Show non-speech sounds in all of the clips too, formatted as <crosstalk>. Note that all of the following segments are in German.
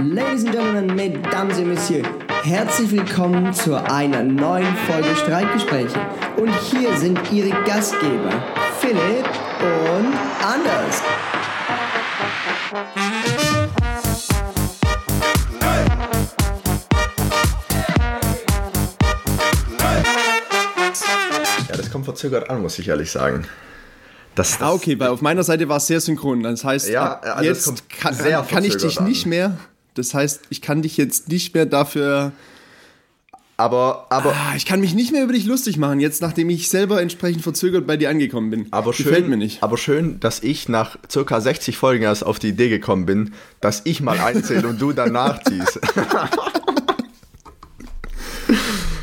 Ladies and Gentlemen, Mesdames et Messieurs, herzlich willkommen zu einer neuen Folge Streitgespräche. Und hier sind Ihre Gastgeber, Philipp und Anders. Ja, das kommt verzögert an, muss ich ehrlich sagen. Das, das, Ah, okay, weil auf meiner Seite war es sehr synchron. Das heißt, Ja, also jetzt kann, kann ich dich verzögert nicht an. mehr. Das heißt, ich kann dich jetzt nicht mehr dafür. Aber, aber, Ah, ich kann mich nicht mehr über dich lustig machen, jetzt nachdem ich selber entsprechend verzögert bei dir angekommen bin. aber schön, Gefällt mir nicht. aber schön, dass ich nach circa 60 Folgen erst auf die Idee gekommen bin, dass ich mal einzähle und du dann nachziehst. <laughs>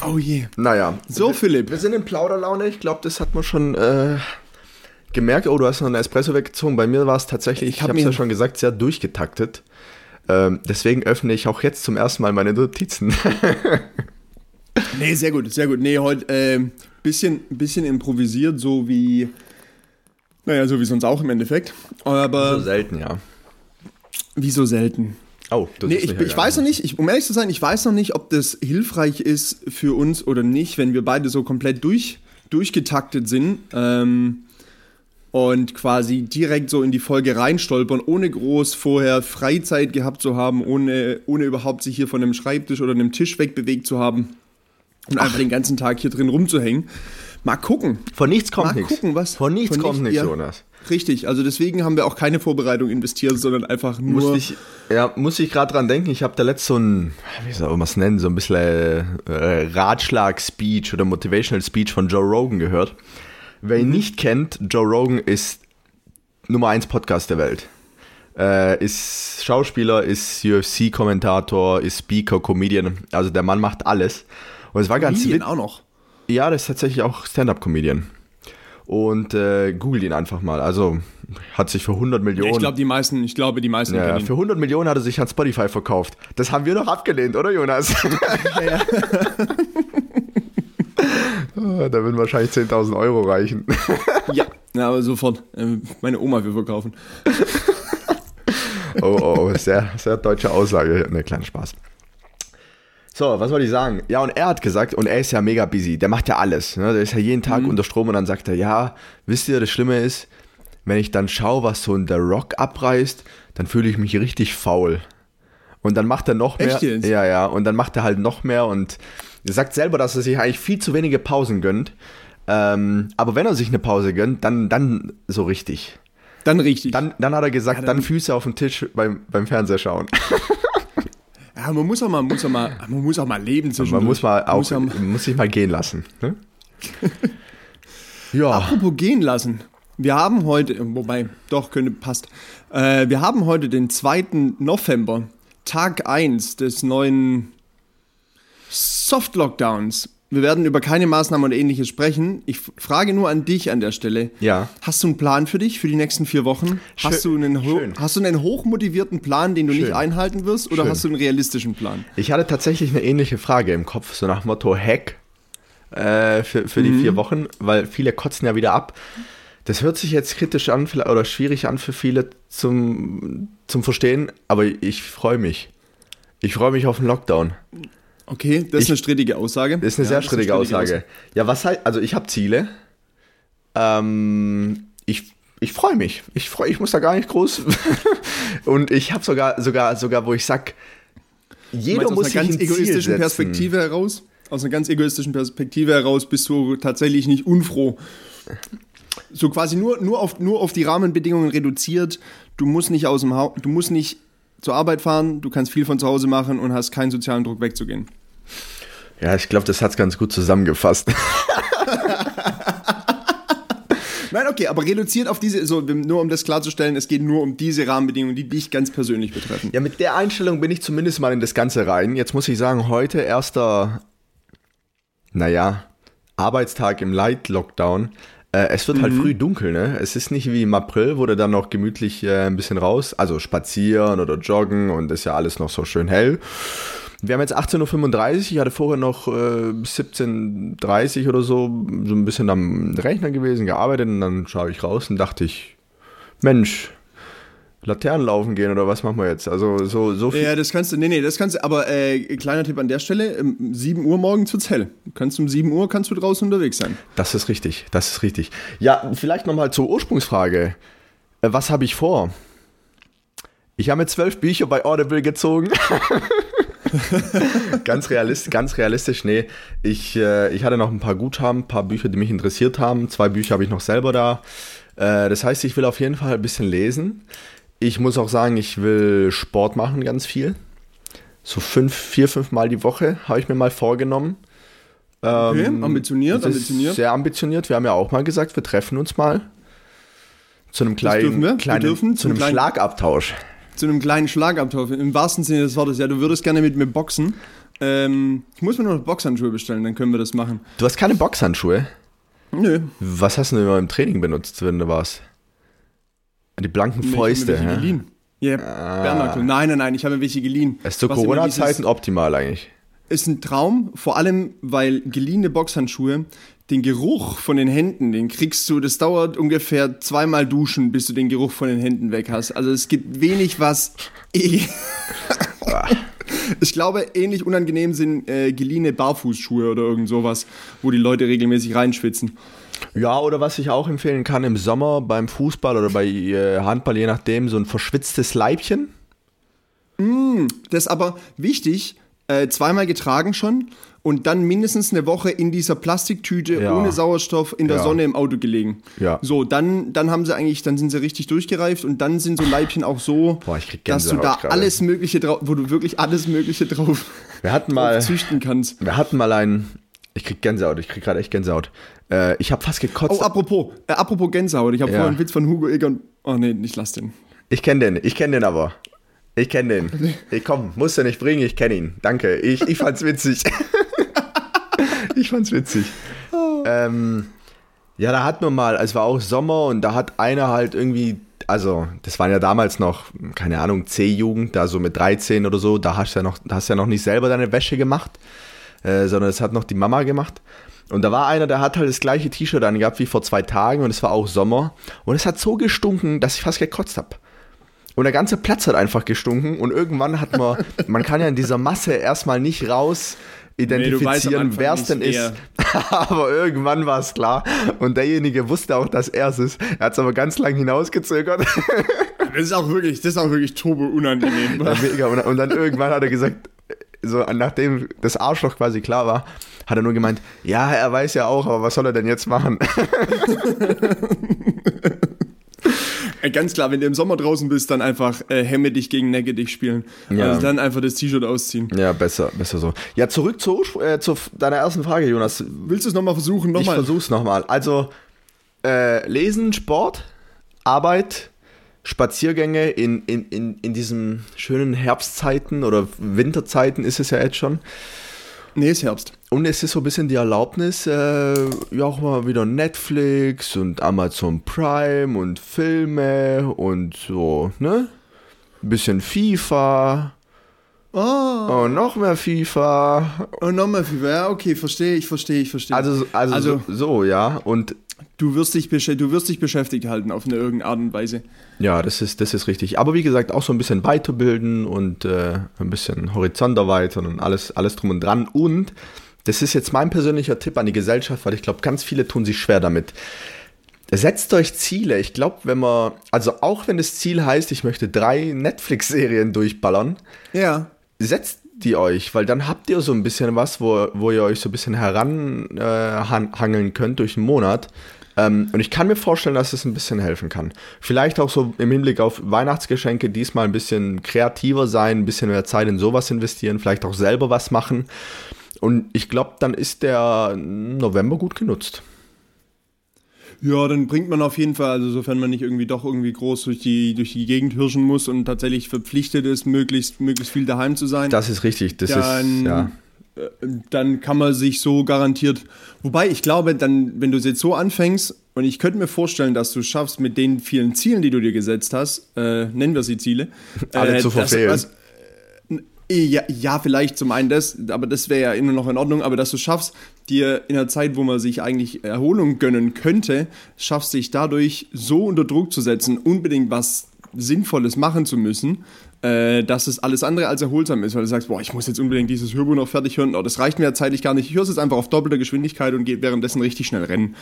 Oh je. naja. So, wir, Philipp. Wir sind in Plauderlaune. Ich glaube, das hat man schon äh, gemerkt. Oh, du hast noch einen Espresso weggezogen. Bei mir war es tatsächlich, ich, Ich hab habe es ja schon gesagt, sehr durchgetaktet. Ähm, deswegen öffne ich auch jetzt zum ersten Mal meine Notizen. <laughs> Nee, sehr gut, sehr gut. Nee, heute ähm, bisschen, bisschen improvisiert, so wie. Naja, so wie sonst auch im Endeffekt. Aber so selten, ja. wie so selten. Oh, du Nee, siehst ich, ich weiß noch nicht. nicht, ich, um ehrlich zu sein, ich weiß noch nicht, ob das hilfreich ist für uns oder nicht, wenn wir beide so komplett durch, durchgetaktet sind ähm, und quasi direkt so in die Folge reinstolpern, ohne groß vorher Freizeit gehabt zu haben, ohne, ohne überhaupt sich hier von einem Schreibtisch oder einem Tisch wegbewegt zu haben und einfach den ganzen Tag hier drin rumzuhängen. Mal gucken. Von nichts kommt Mal nichts. gucken, was- Von nichts von kommt nicht- nichts, ja. Jonas. Richtig, also deswegen haben wir auch keine Vorbereitung investiert, sondern einfach nur. Musste ich, ja, muss ich gerade dran denken, ich habe da letzt so ein, wie soll man es nennen, so ein bisschen äh, Ratschlag-Speech oder Motivational-Speech von Joe Rogan gehört. Wer ihn nicht kennt, Joe Rogan ist Nummer 1 Podcast der Welt. Äh, ist Schauspieler, ist UFC-Kommentator, ist Speaker, Comedian. Also der Mann macht alles. Und es war ganz Comedian auch noch. Ja, das ist tatsächlich auch Stand-Up-Comedian. Und äh, googelt ihn einfach mal. Also hat sich für 100 Millionen... Ich glaube, die meisten, ich glaube, die meisten Ja, ja, für 100 Millionen hat er sich an Spotify verkauft. Das haben wir noch abgelehnt, oder Jonas? <laughs> Ah, <laughs> da würden wahrscheinlich 10.000 Euro reichen. <laughs> Ja, ja aber sofort. Ähm, Meine Oma will verkaufen. Oh, oh, oh, sehr, sehr deutsche Aussage. Ne, kleiner Spaß. So, was wollte ich sagen? Ja, und er hat gesagt, und er ist ja mega busy, der macht ja alles. Ne? Der ist ja jeden Tag unter Strom und dann sagt er, ja, wisst ihr, das Schlimme ist, wenn ich dann schaue, was so ein The Rock abreißt, dann fühle ich mich richtig faul. Und dann macht er noch mehr. Echt jetzt? Ja, ja, und dann macht er halt noch mehr und er sagt selber, dass er sich eigentlich viel zu wenige Pausen gönnt. Ähm, aber wenn er sich eine Pause gönnt, dann, dann so richtig. Dann richtig. Dann, dann hat er gesagt, Ja, dann, dann- Füße auf den Tisch beim, beim Fernseher schauen. <laughs> ja, man muss auch mal, muss auch mal, man muss auch mal leben zwischen. Man muss mal auch, Muss mal- muss sich mal gehen lassen. Ne? <laughs> ja, Apropos gehen lassen. Wir haben heute, wobei, doch, könnte, passt. Äh, wir haben heute den 2. November, Tag 1 des neuen Soft-Lockdowns. Wir werden über keine Maßnahmen oder ähnliches sprechen. Ich frage nur an dich an der Stelle. Ja. Hast du einen Plan für dich für die nächsten vier Wochen? Hast, du einen, schön. hast du einen hochmotivierten Plan, den du nicht Schön. einhalten wirst? Oder Schön. hast du einen realistischen Plan? ich hatte tatsächlich eine ähnliche Frage im Kopf, so nach Motto Hack äh, für, für die vier Wochen, weil viele kotzen ja wieder ab. Das hört sich jetzt kritisch an oder schwierig an für viele zum, zum Verstehen, aber ich freue mich. Ich freue mich auf den Lockdown. Okay, das ist Ich- eine strittige Aussage. Das ist eine Ja, sehr das strittige Aussage. Ja, was halt, also ich habe Ziele. Ähm, ich ich freue mich. Ich freue, ich muss da gar nicht groß. <laughs> Und ich habe sogar, sogar, sogar, wo ich sag, jeder meinst, aus muss einer sich ganz egoistischen. Perspektive heraus? Aus einer ganz egoistischen Perspektive heraus bist du tatsächlich nicht unfroh. So quasi nur, nur, auf, nur auf die Rahmenbedingungen reduziert. Du musst nicht aus dem Haus, du musst nicht zur Arbeit fahren, du kannst viel von zu Hause machen und hast keinen sozialen Druck wegzugehen. Ja, ich glaube, das hat's ganz gut zusammengefasst. <laughs> Nein, okay, aber reduziert auf diese, so, nur um das klarzustellen, es geht nur um diese Rahmenbedingungen, die dich ganz persönlich betreffen. Ja, mit der Einstellung bin ich zumindest mal in das Ganze rein. Jetzt muss ich sagen, heute erster, naja, Arbeitstag im Light-Lockdown. Äh, es wird halt früh dunkel, ne? Es ist nicht wie im April, wo du dann noch gemütlich äh, ein bisschen raus, also spazieren oder joggen und ist ja alles noch so schön hell. Wir haben jetzt 18.35 Uhr, ich hatte vorher noch äh, 17.30 Uhr oder so, so ein bisschen am Rechner gewesen, gearbeitet und dann schaue ich raus und dachte ich, Mensch, Laternen laufen gehen oder was machen wir jetzt? Also so, so viel. Ja, das kannst du, nee, nee, das kannst du, aber äh, kleiner Tipp an der Stelle, um 7 Uhr morgens wird's hell. Du kannst um 7 Uhr kannst du draußen unterwegs sein. Das ist richtig, das ist richtig. Ja, vielleicht nochmal zur Ursprungsfrage. Äh, was habe ich vor? Ich habe mir zwölf Bücher bei Audible gezogen. <laughs> ganz, realist, ganz realistisch, nee. Ich, äh, ich hatte noch ein paar Guthaben, ein paar Bücher, die mich interessiert haben. Zwei Bücher habe ich noch selber da. Äh, das heißt, ich will auf jeden Fall ein bisschen lesen. Ich muss auch sagen, ich will Sport machen ganz viel. So fünf, vier, fünf Mal die Woche habe ich mir mal vorgenommen. Okay, ambitioniert, das ist ambitioniert. Sehr ambitioniert. Wir haben ja auch mal gesagt, wir treffen uns mal zu einem kleinen, kleinen zu einem kleinen- Schlagabtausch. Zu einem kleinen Schlagabtausch, im wahrsten Sinne des Wortes. Ja, du würdest gerne mit mir boxen. Ähm, ich muss mir noch Boxhandschuhe bestellen, dann können wir das machen. Du hast keine Boxhandschuhe. Nö. Was hast du denn immer im Training benutzt, wenn du warst? Die blanken Nee, ich hab Fäuste. mir welche geliehen. Ja, Bernackel. Nein, nein, nein, ich habe mir welche geliehen. Es ist zu Corona-Zeiten optimal eigentlich. ist ein Traum, vor allem, weil geliehene Boxhandschuhe, den Geruch von den Händen, den kriegst du, das dauert ungefähr zweimal duschen, bis du den Geruch von den Händen weg hast. Also es gibt wenig, was. eh- <laughs> ich glaube, ähnlich unangenehm sind äh, geliehene Barfußschuhe oder irgend sowas, wo die Leute regelmäßig reinschwitzen. Ja, oder was ich auch empfehlen kann, im Sommer beim Fußball oder bei äh, Handball, je nachdem, so ein verschwitztes Leibchen. Das ist aber wichtig, äh, zweimal getragen schon und dann mindestens eine Woche in dieser Plastiktüte Ja. ohne Sauerstoff in der Ja. Sonne im Auto gelegen. Ja. So, dann, dann haben sie eigentlich, dann sind sie richtig durchgereift und dann sind so Leibchen auch so, Boah, dass du da gerade. alles Mögliche drauf, wo du wirklich alles Mögliche drauf, Wir hatten mal, <laughs> züchten kannst. wir hatten mal einen, ich krieg Gänsehaut, ich krieg gerade echt Gänsehaut. Äh, ich habe fast gekotzt. Oh, apropos, äh, apropos Gänsehaut, ich habe Ja. vorhin einen Witz von Hugo Egon. Oh nee, ich lass den. Ich kenne den, ich kenne den aber. Ich kenne den. <laughs> Ich komm, musst du nicht bringen, ich kenne ihn. Danke. Ich, ich fand's witzig. <laughs> ich fand's witzig. Ähm, ja, da hat man mal, es war auch Sommer und da hat einer halt irgendwie, also das waren ja damals noch, keine Ahnung, C-Jugend, da so mit 13 oder so, da hast du ja noch, da hast du ja noch nicht selber deine Wäsche gemacht, äh, sondern das hat noch die Mama gemacht. Und da war einer, der hat halt das gleiche T-Shirt angehabt wie vor zwei Tagen und es war auch Sommer. Und es hat so gestunken, dass ich fast gekotzt habe. Und der ganze Platz hat einfach gestunken und irgendwann hat man, <laughs> man kann ja in dieser Masse erstmal nicht raus identifizieren, Anfang wer es denn ist. <laughs> aber irgendwann war es klar und derjenige wusste auch, dass er es ist. Er hat es aber ganz lang hinausgezögert. Das ist auch wirklich, das ist auch wirklich turbo unangenehm. <laughs> War mega. Und dann irgendwann hat er gesagt, so nachdem das Arschloch quasi klar war, hat er nur gemeint, ja, er weiß ja auch, aber was soll er denn jetzt machen? <laughs> Äh, Ganz klar, wenn du im Sommer draußen bist, dann einfach äh, Hemme dich gegen Necke dich spielen. Ja. Also dann einfach das T-Shirt ausziehen. ja, besser, besser so. Ja, zurück zu, äh, zu deiner ersten Frage, Jonas. Willst du es nochmal versuchen? Ich Nochmal. versuch's nochmal. Also, äh, Lesen, Sport, Arbeit, Spaziergänge in, in, in, in diesen schönen Herbstzeiten oder Winterzeiten ist es ja jetzt schon. Nee, ist Herbst. Und es ist so ein bisschen die Erlaubnis, äh, ja auch mal wieder Netflix und Amazon Prime und Filme und so, ne? Ein bisschen FIFA Oh, und noch mehr FIFA. oh nochmal viel. Ja, okay, verstehe ich, verstehe ich, verstehe. Also, also, Also- so, so, ja. Und du wirst dich, du wirst dich beschäftigt halten auf eine irgendeine Art und Weise. Ja, das ist, das ist richtig. Aber wie gesagt, auch so ein bisschen weiterbilden und äh, ein bisschen Horizont erweitern und alles, alles drum und dran. Und das ist jetzt mein persönlicher Tipp an die Gesellschaft, weil ich glaube, ganz viele tun sich schwer damit. Setzt euch Ziele. Ich glaube, wenn man, also auch wenn das Ziel heißt, ich möchte drei Netflix-Serien durchballern, Ja. setzt die euch, weil dann habt ihr so ein bisschen was, wo, wo ihr euch so ein bisschen heranhangeln äh, könnt durch einen Monat. Ähm, und ich kann mir vorstellen, dass es ein bisschen helfen kann. Vielleicht auch so im Hinblick auf Weihnachtsgeschenke diesmal ein bisschen kreativer sein, ein bisschen mehr Zeit in sowas investieren, vielleicht auch selber was machen. Und ich glaube, dann ist der November gut genutzt. Ja, dann bringt man auf jeden Fall, also sofern man nicht irgendwie doch irgendwie groß durch die, durch die Gegend hirschen muss und tatsächlich verpflichtet ist, möglichst, möglichst viel daheim zu sein. Das ist richtig. Das dann, ist, ja. äh, dann kann man sich so garantiert. Wobei ich glaube, dann, wenn du es jetzt so anfängst, und ich könnte mir vorstellen, dass du schaffst, mit den vielen Zielen, die du dir gesetzt hast, äh, nennen wir sie Ziele, Alle zu dass- verfehlen. äh, ja, ja, vielleicht zum einen das, aber das wäre ja immer noch in Ordnung, aber dass du schaffst, dir in einer Zeit, wo man sich eigentlich Erholung gönnen könnte, schaffst dich dadurch so unter Druck zu setzen, unbedingt was Sinnvolles machen zu müssen, äh, dass es alles andere als erholsam ist, weil du sagst, boah, ich muss jetzt unbedingt dieses Hörbuch noch fertig hören, oh, das reicht mir ja zeitlich gar nicht. Ich höre es jetzt einfach auf doppelter Geschwindigkeit und gehe währenddessen richtig schnell rennen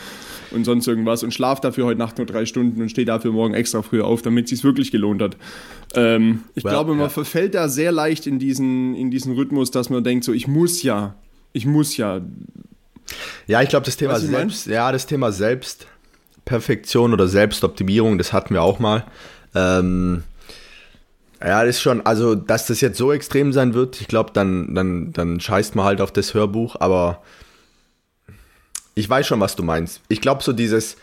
und sonst irgendwas und schlaf dafür heute Nacht nur drei Stunden und stehe dafür morgen extra früh auf, damit es sich wirklich gelohnt hat. Ähm, ich Well, glaube, man ja. verfällt da sehr leicht in diesen, in diesen Rhythmus, dass man denkt, so, ich muss ja, ich muss ja. Ja, ich glaube, das Thema mein? Selbst, ja, das Thema Selbstperfektion oder Selbstoptimierung, das hatten wir auch mal. Ähm, ja, das ist schon, also, dass das jetzt so extrem sein wird, ich glaube, dann, dann, dann scheißt man halt auf das Hörbuch, aber ich weiß schon, was du meinst. Ich glaube, so dieses,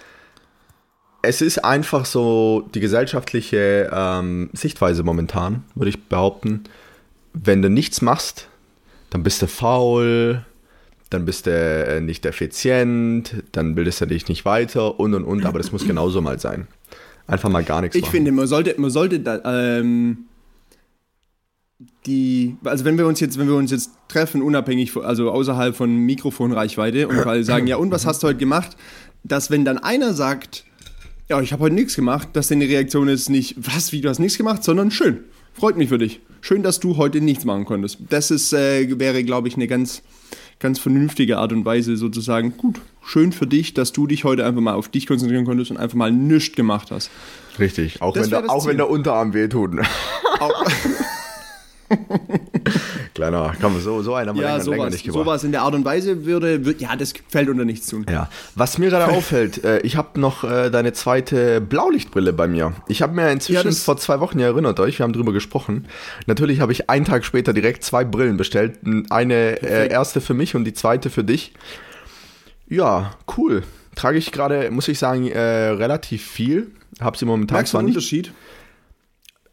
es ist einfach so die gesellschaftliche ähm, Sichtweise momentan, würde ich behaupten. Wenn du nichts machst, dann bist du faul, dann bist du äh, nicht effizient, dann bildest du dich nicht weiter und und und, aber das muss genauso mal sein. Einfach mal gar nichts Ich machen. finde, man sollte, man sollte da, ähm, die, also wenn wir uns jetzt, wenn wir uns jetzt treffen, unabhängig, von, also außerhalb von Mikrofonreichweite und quasi sagen, ja und was hast du heute gemacht, dass wenn dann einer sagt, ja ich habe heute nichts gemacht, dass dann die Reaktion ist nicht, was, wie du hast nichts gemacht, sondern schön, freut mich für dich, schön, dass du heute nichts machen konntest. Das ist, äh, wäre, glaube ich, eine ganz, ganz vernünftige Art und Weise sozusagen, gut, schön für dich, dass du dich heute einfach mal auf dich konzentrieren konntest und einfach mal nichts gemacht hast. Richtig, auch, Das wenn der, auch wenn der Unterarm wehtut. <laughs> <laughs> Auch, <laughs> Kleiner, komm, so, so einer wir ja, länger, länger sowas, nicht gebracht. sowas in der Art und Weise würde, wird, ja, das fällt unter nichts tun. Ja, was mir gerade <laughs> auffällt, äh, ich habe noch äh, deine zweite Blaulichtbrille bei mir. Ich habe mir inzwischen Ja, vor zwei Wochen, ihr erinnert euch, wir haben drüber gesprochen. Natürlich habe ich einen Tag später direkt zwei Brillen bestellt. Eine äh, erste für mich und die zweite für dich. Ja, cool. Trage ich gerade, muss ich sagen, äh, relativ viel. Hab sie momentan Merkst zwar nicht. Unterschied?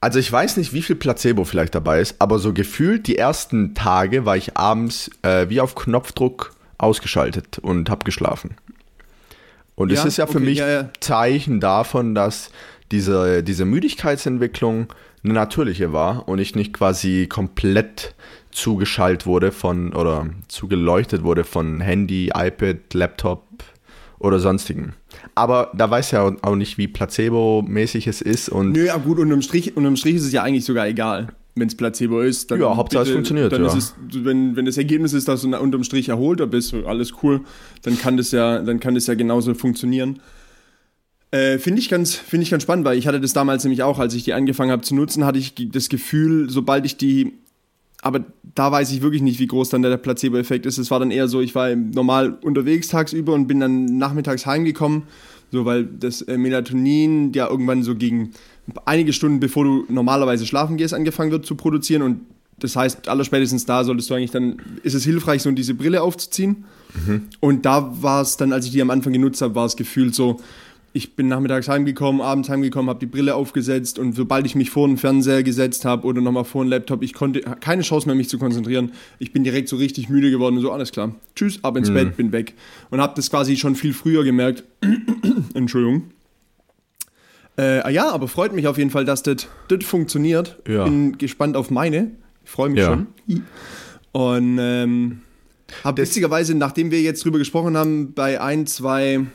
Also ich weiß nicht, wie viel Placebo vielleicht dabei ist, aber so gefühlt die ersten Tage war ich abends äh, wie auf Knopfdruck ausgeschaltet und habe geschlafen. Und es Ja, ist ja für okay, mich ja, ja. Zeichen davon, dass diese, diese Müdigkeitsentwicklung eine natürliche war und ich nicht quasi komplett zugeschaltet wurde von oder zugeleuchtet wurde von Handy, iPad, Laptop oder sonstigen. Aber da weiß ja auch nicht, wie placebo-mäßig es ist und Nö, ja gut, unterm Strich, unterm Strich ist es ja eigentlich sogar egal. Wenn es Placebo ist, dann. Ja, Hauptsache es funktioniert, Dann ja. ist es, wenn, wenn das Ergebnis ist, dass du unterm Strich erholter bist, alles cool, dann kann das ja, dann kann das ja genauso funktionieren. Äh, Finde ich, ganz- finde ich ganz spannend, weil ich hatte das damals nämlich auch, als ich die angefangen habe zu nutzen, hatte ich das Gefühl, sobald ich die aber da weiß ich wirklich nicht, wie groß dann der Placebo-Effekt ist. Es war dann eher so, ich war normal unterwegs tagsüber und bin dann nachmittags heimgekommen, so weil das äh, Melatonin ja irgendwann so gegen einige Stunden bevor du normalerweise schlafen gehst angefangen wird zu produzieren und das heißt, allerspätestens da solltest du eigentlich dann, ist es hilfreich, so diese Brille aufzuziehen. Und da war es dann, als ich die am Anfang genutzt habe, war es gefühlt so, ich bin nachmittags heimgekommen, abends heimgekommen, habe die Brille aufgesetzt und sobald ich mich vor den Fernseher gesetzt habe oder nochmal vor den Laptop, ich konnte keine Chance mehr, mich zu konzentrieren. Ich bin direkt so richtig müde geworden und so, alles klar. Tschüss, ab ins Bett, bin weg. Und habe das quasi schon viel früher gemerkt. <clears throat> Entschuldigung. Äh, ja, aber freut mich auf jeden Fall, dass das das funktioniert. Ja. Bin gespannt auf meine. Ich freue mich Ja. schon. Und ähm, habe witzigerweise, nachdem wir jetzt drüber gesprochen haben, bei ein, zwei,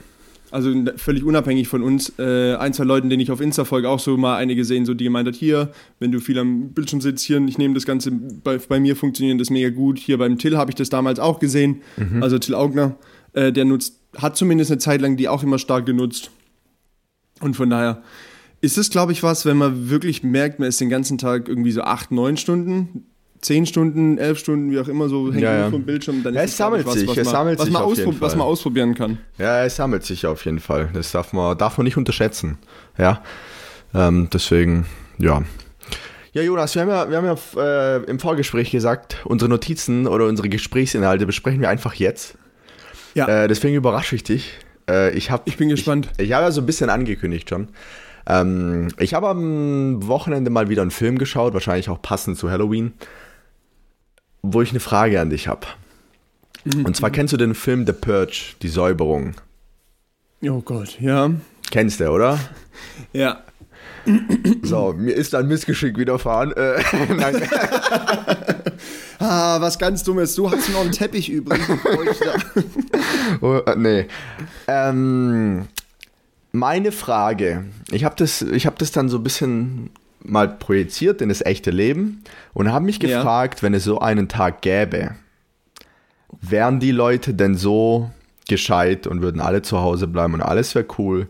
also völlig unabhängig von uns, äh, ein, zwei Leuten, denen ich auf Insta folge, auch so mal eine gesehen, so die gemeint hat, hier, wenn du viel am Bildschirm sitzt, hier, ich nehme das Ganze, bei, bei mir funktioniert das mega gut. Hier beim Till habe ich das damals auch gesehen, also Till Augner, äh, der nutzt, hat zumindest eine Zeit lang die auch immer stark genutzt. Und von daher ist es, glaube ich, was, wenn man wirklich merkt, man ist den ganzen Tag irgendwie so acht, neun Stunden, zehn Stunden, elf Stunden, wie auch immer, so hängt Ja, man ja. vom Bildschirm, dann Ja, es sammelt sich, was es man, sammelt was sich man, auf jeden auspro- was Fall. man ausprobieren kann. Ja, es sammelt sich auf jeden Fall. Das darf man, darf man nicht unterschätzen. Ja. Ähm, deswegen, ja. Ja, Jonas, wir haben ja, wir haben ja äh, im Vorgespräch gesagt, unsere Notizen oder unsere Gesprächsinhalte besprechen wir einfach jetzt. Ja. Äh, deswegen überrasche ich dich. Äh, ich, hab, Ich bin gespannt. Ich, ich habe ja so ein bisschen angekündigt schon. Ähm, ich habe am Wochenende mal wieder einen Film geschaut, wahrscheinlich auch passend zu Halloween, wo ich eine Frage an dich habe. Mhm. Und zwar kennst du den Film The Purge, die Säuberung? Oh Gott, ja. Kennst du, oder? <laughs> Ja. So, mir ist ein Missgeschick widerfahren. Äh, <laughs> nein. <laughs> Ah, was ganz Dummes. Du hast noch einen Teppich übrig. Oh, äh, nee. Ähm, meine Frage, ich habe das, hab das dann so ein bisschen mal projiziert in das echte Leben und habe mich Ja. gefragt, wenn es so einen Tag gäbe, wären die Leute denn so gescheit und würden alle zu Hause bleiben und alles wäre cool?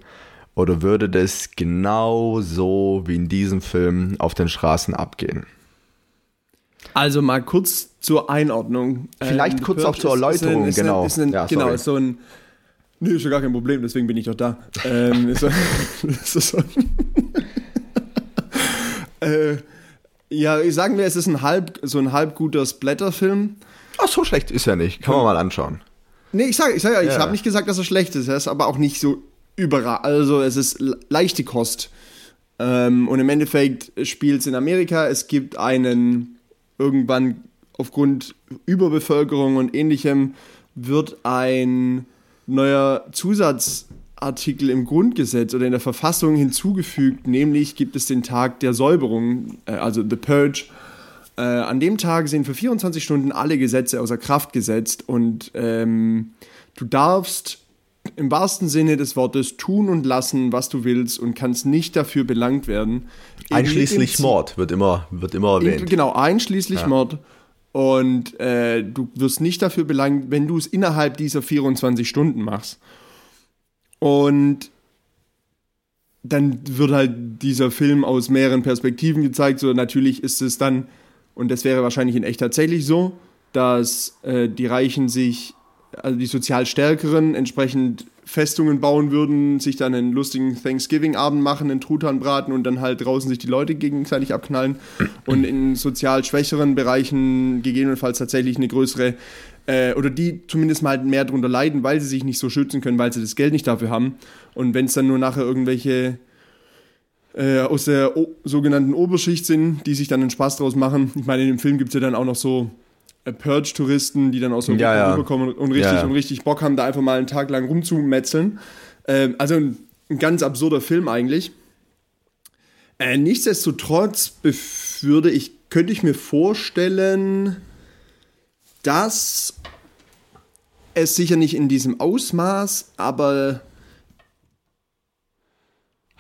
Oder würde das genau so wie in diesem Film auf den Straßen abgehen? Also mal kurz zur Einordnung. Vielleicht The kurz auch zur ist- ist Erläuterung, ein- ist ein- genau. Ist ein, Ja, genau, ist so ein. Nö, ist ja gar kein Problem, deswegen bin ich doch da. ähm, ist <laughs> so, ist <laughs> so, äh, ja, sagen wir, es ist ein halb, so ein halb guter Splatter-Film. Ach, so schlecht ist er nicht. Kann man mal anschauen. Nee, ich sage, ich, sag, ja, ich Ja. habe nicht gesagt, dass er schlecht ist. Er ist aber auch nicht so überall. Also es ist le- leichte Kost. Ähm, und im Endeffekt spielt es in Amerika. Es gibt einen irgendwann aufgrund Überbevölkerung und ähnlichem wird ein neuer Zusatzartikel im Grundgesetz oder in der Verfassung hinzugefügt, nämlich gibt es den Tag der Säuberung, äh, also The Purge. Äh, an dem Tag sind für 24 Stunden alle Gesetze außer Kraft gesetzt und ähm, du darfst im wahrsten Sinne des Wortes tun und lassen, was du willst und kannst nicht dafür belangt werden. Einschließlich Mord wird immer, wird immer in, erwähnt. genau, einschließlich Mord. Und äh, du wirst nicht dafür belangt, wenn du es innerhalb dieser 24 Stunden machst. Und dann wird halt dieser Film aus mehreren Perspektiven gezeigt. So natürlich ist es dann, und das wäre wahrscheinlich in echt tatsächlich so, dass äh, die Reichen sich, also die sozial Stärkeren, entsprechend Festungen bauen würden, sich dann einen lustigen Thanksgiving-Abend machen, einen Truthahn braten und dann halt draußen sich die Leute gegenseitig abknallen. Und in sozial schwächeren Bereichen gegebenenfalls tatsächlich eine größere, äh, oder die zumindest mal mehr darunter leiden, weil sie sich nicht so schützen können, weil sie das Geld nicht dafür haben. Und wenn es dann nur nachher irgendwelche äh, aus der o sogenannten Oberschicht sind, die sich dann einen Spaß draus machen. Ich meine, in dem Film gibt es ja dann auch noch so Purge-Touristen, die dann aus Europa Ja, ja. rüberkommen und richtig, Ja, und richtig Bock haben, da einfach mal einen Tag lang rumzumetzeln. Ähm, also ein, ein ganz absurder Film eigentlich. Äh, nichtsdestotrotz würde ich, könnte ich mir vorstellen, dass es sicher nicht in diesem Ausmaß, aber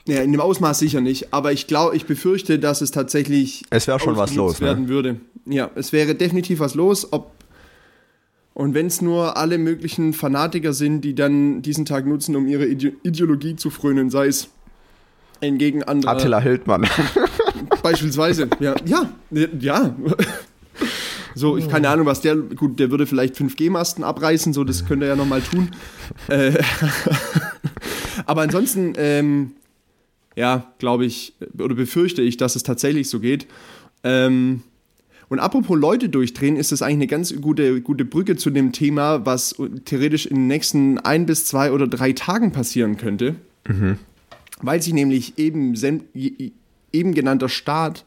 ja, in dem Ausmaß sicher nicht, aber ich glaube, ich befürchte, dass es tatsächlich Es wäre schon was los, ne? werden würde. Ja, es wäre definitiv was los, ob und wenn es nur alle möglichen Fanatiker sind, die dann diesen Tag nutzen, um ihre Ide Ideologie zu frönen, sei es entgegen anderer Attila Hildmann. <laughs> Beispielsweise, ja, ja, ja. So, ich keine Ahnung, was der, gut, der würde vielleicht 5G-Masten abreißen, so, das könnte er ja nochmal tun. Äh, <laughs> aber ansonsten, ähm, ja, glaube ich, oder befürchte ich, dass es tatsächlich so geht. Ähm, und apropos Leute durchdrehen, ist das eigentlich eine ganz gute, gute Brücke zu dem Thema, was theoretisch in den nächsten ein bis zwei oder drei Tagen passieren könnte. Weil sich nämlich eben, eben genannter Staat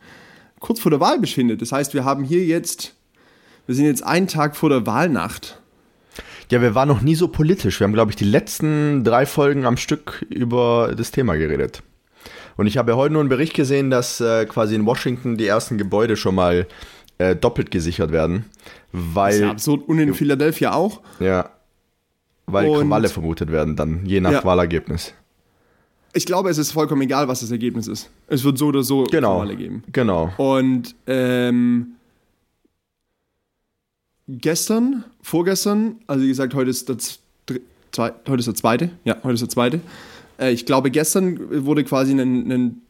kurz vor der Wahl befindet. Das heißt, wir haben hier jetzt, wir sind jetzt einen Tag vor der Wahlnacht. Ja, wir waren noch nie so politisch. Wir haben, glaube ich, die letzten drei Folgen am Stück über das Thema geredet. Und ich habe ja heute nur einen Bericht gesehen, dass äh, quasi in Washington die ersten Gebäude schon mal äh, doppelt gesichert werden, weil ist ja absurd. Und in Philadelphia auch. ja, weil Und- Krawalle vermutet werden dann je nach Ja. Wahlergebnis. Ich glaube, es ist vollkommen egal, was das Ergebnis ist. Es wird so oder so Genau, Krawalle geben. genau. Und ähm, gestern, vorgestern, also wie gesagt, heute ist dr- zwei, heute ist der zweite, ja, heute ist der zweite. Äh, ich glaube, gestern wurde quasi ein, ein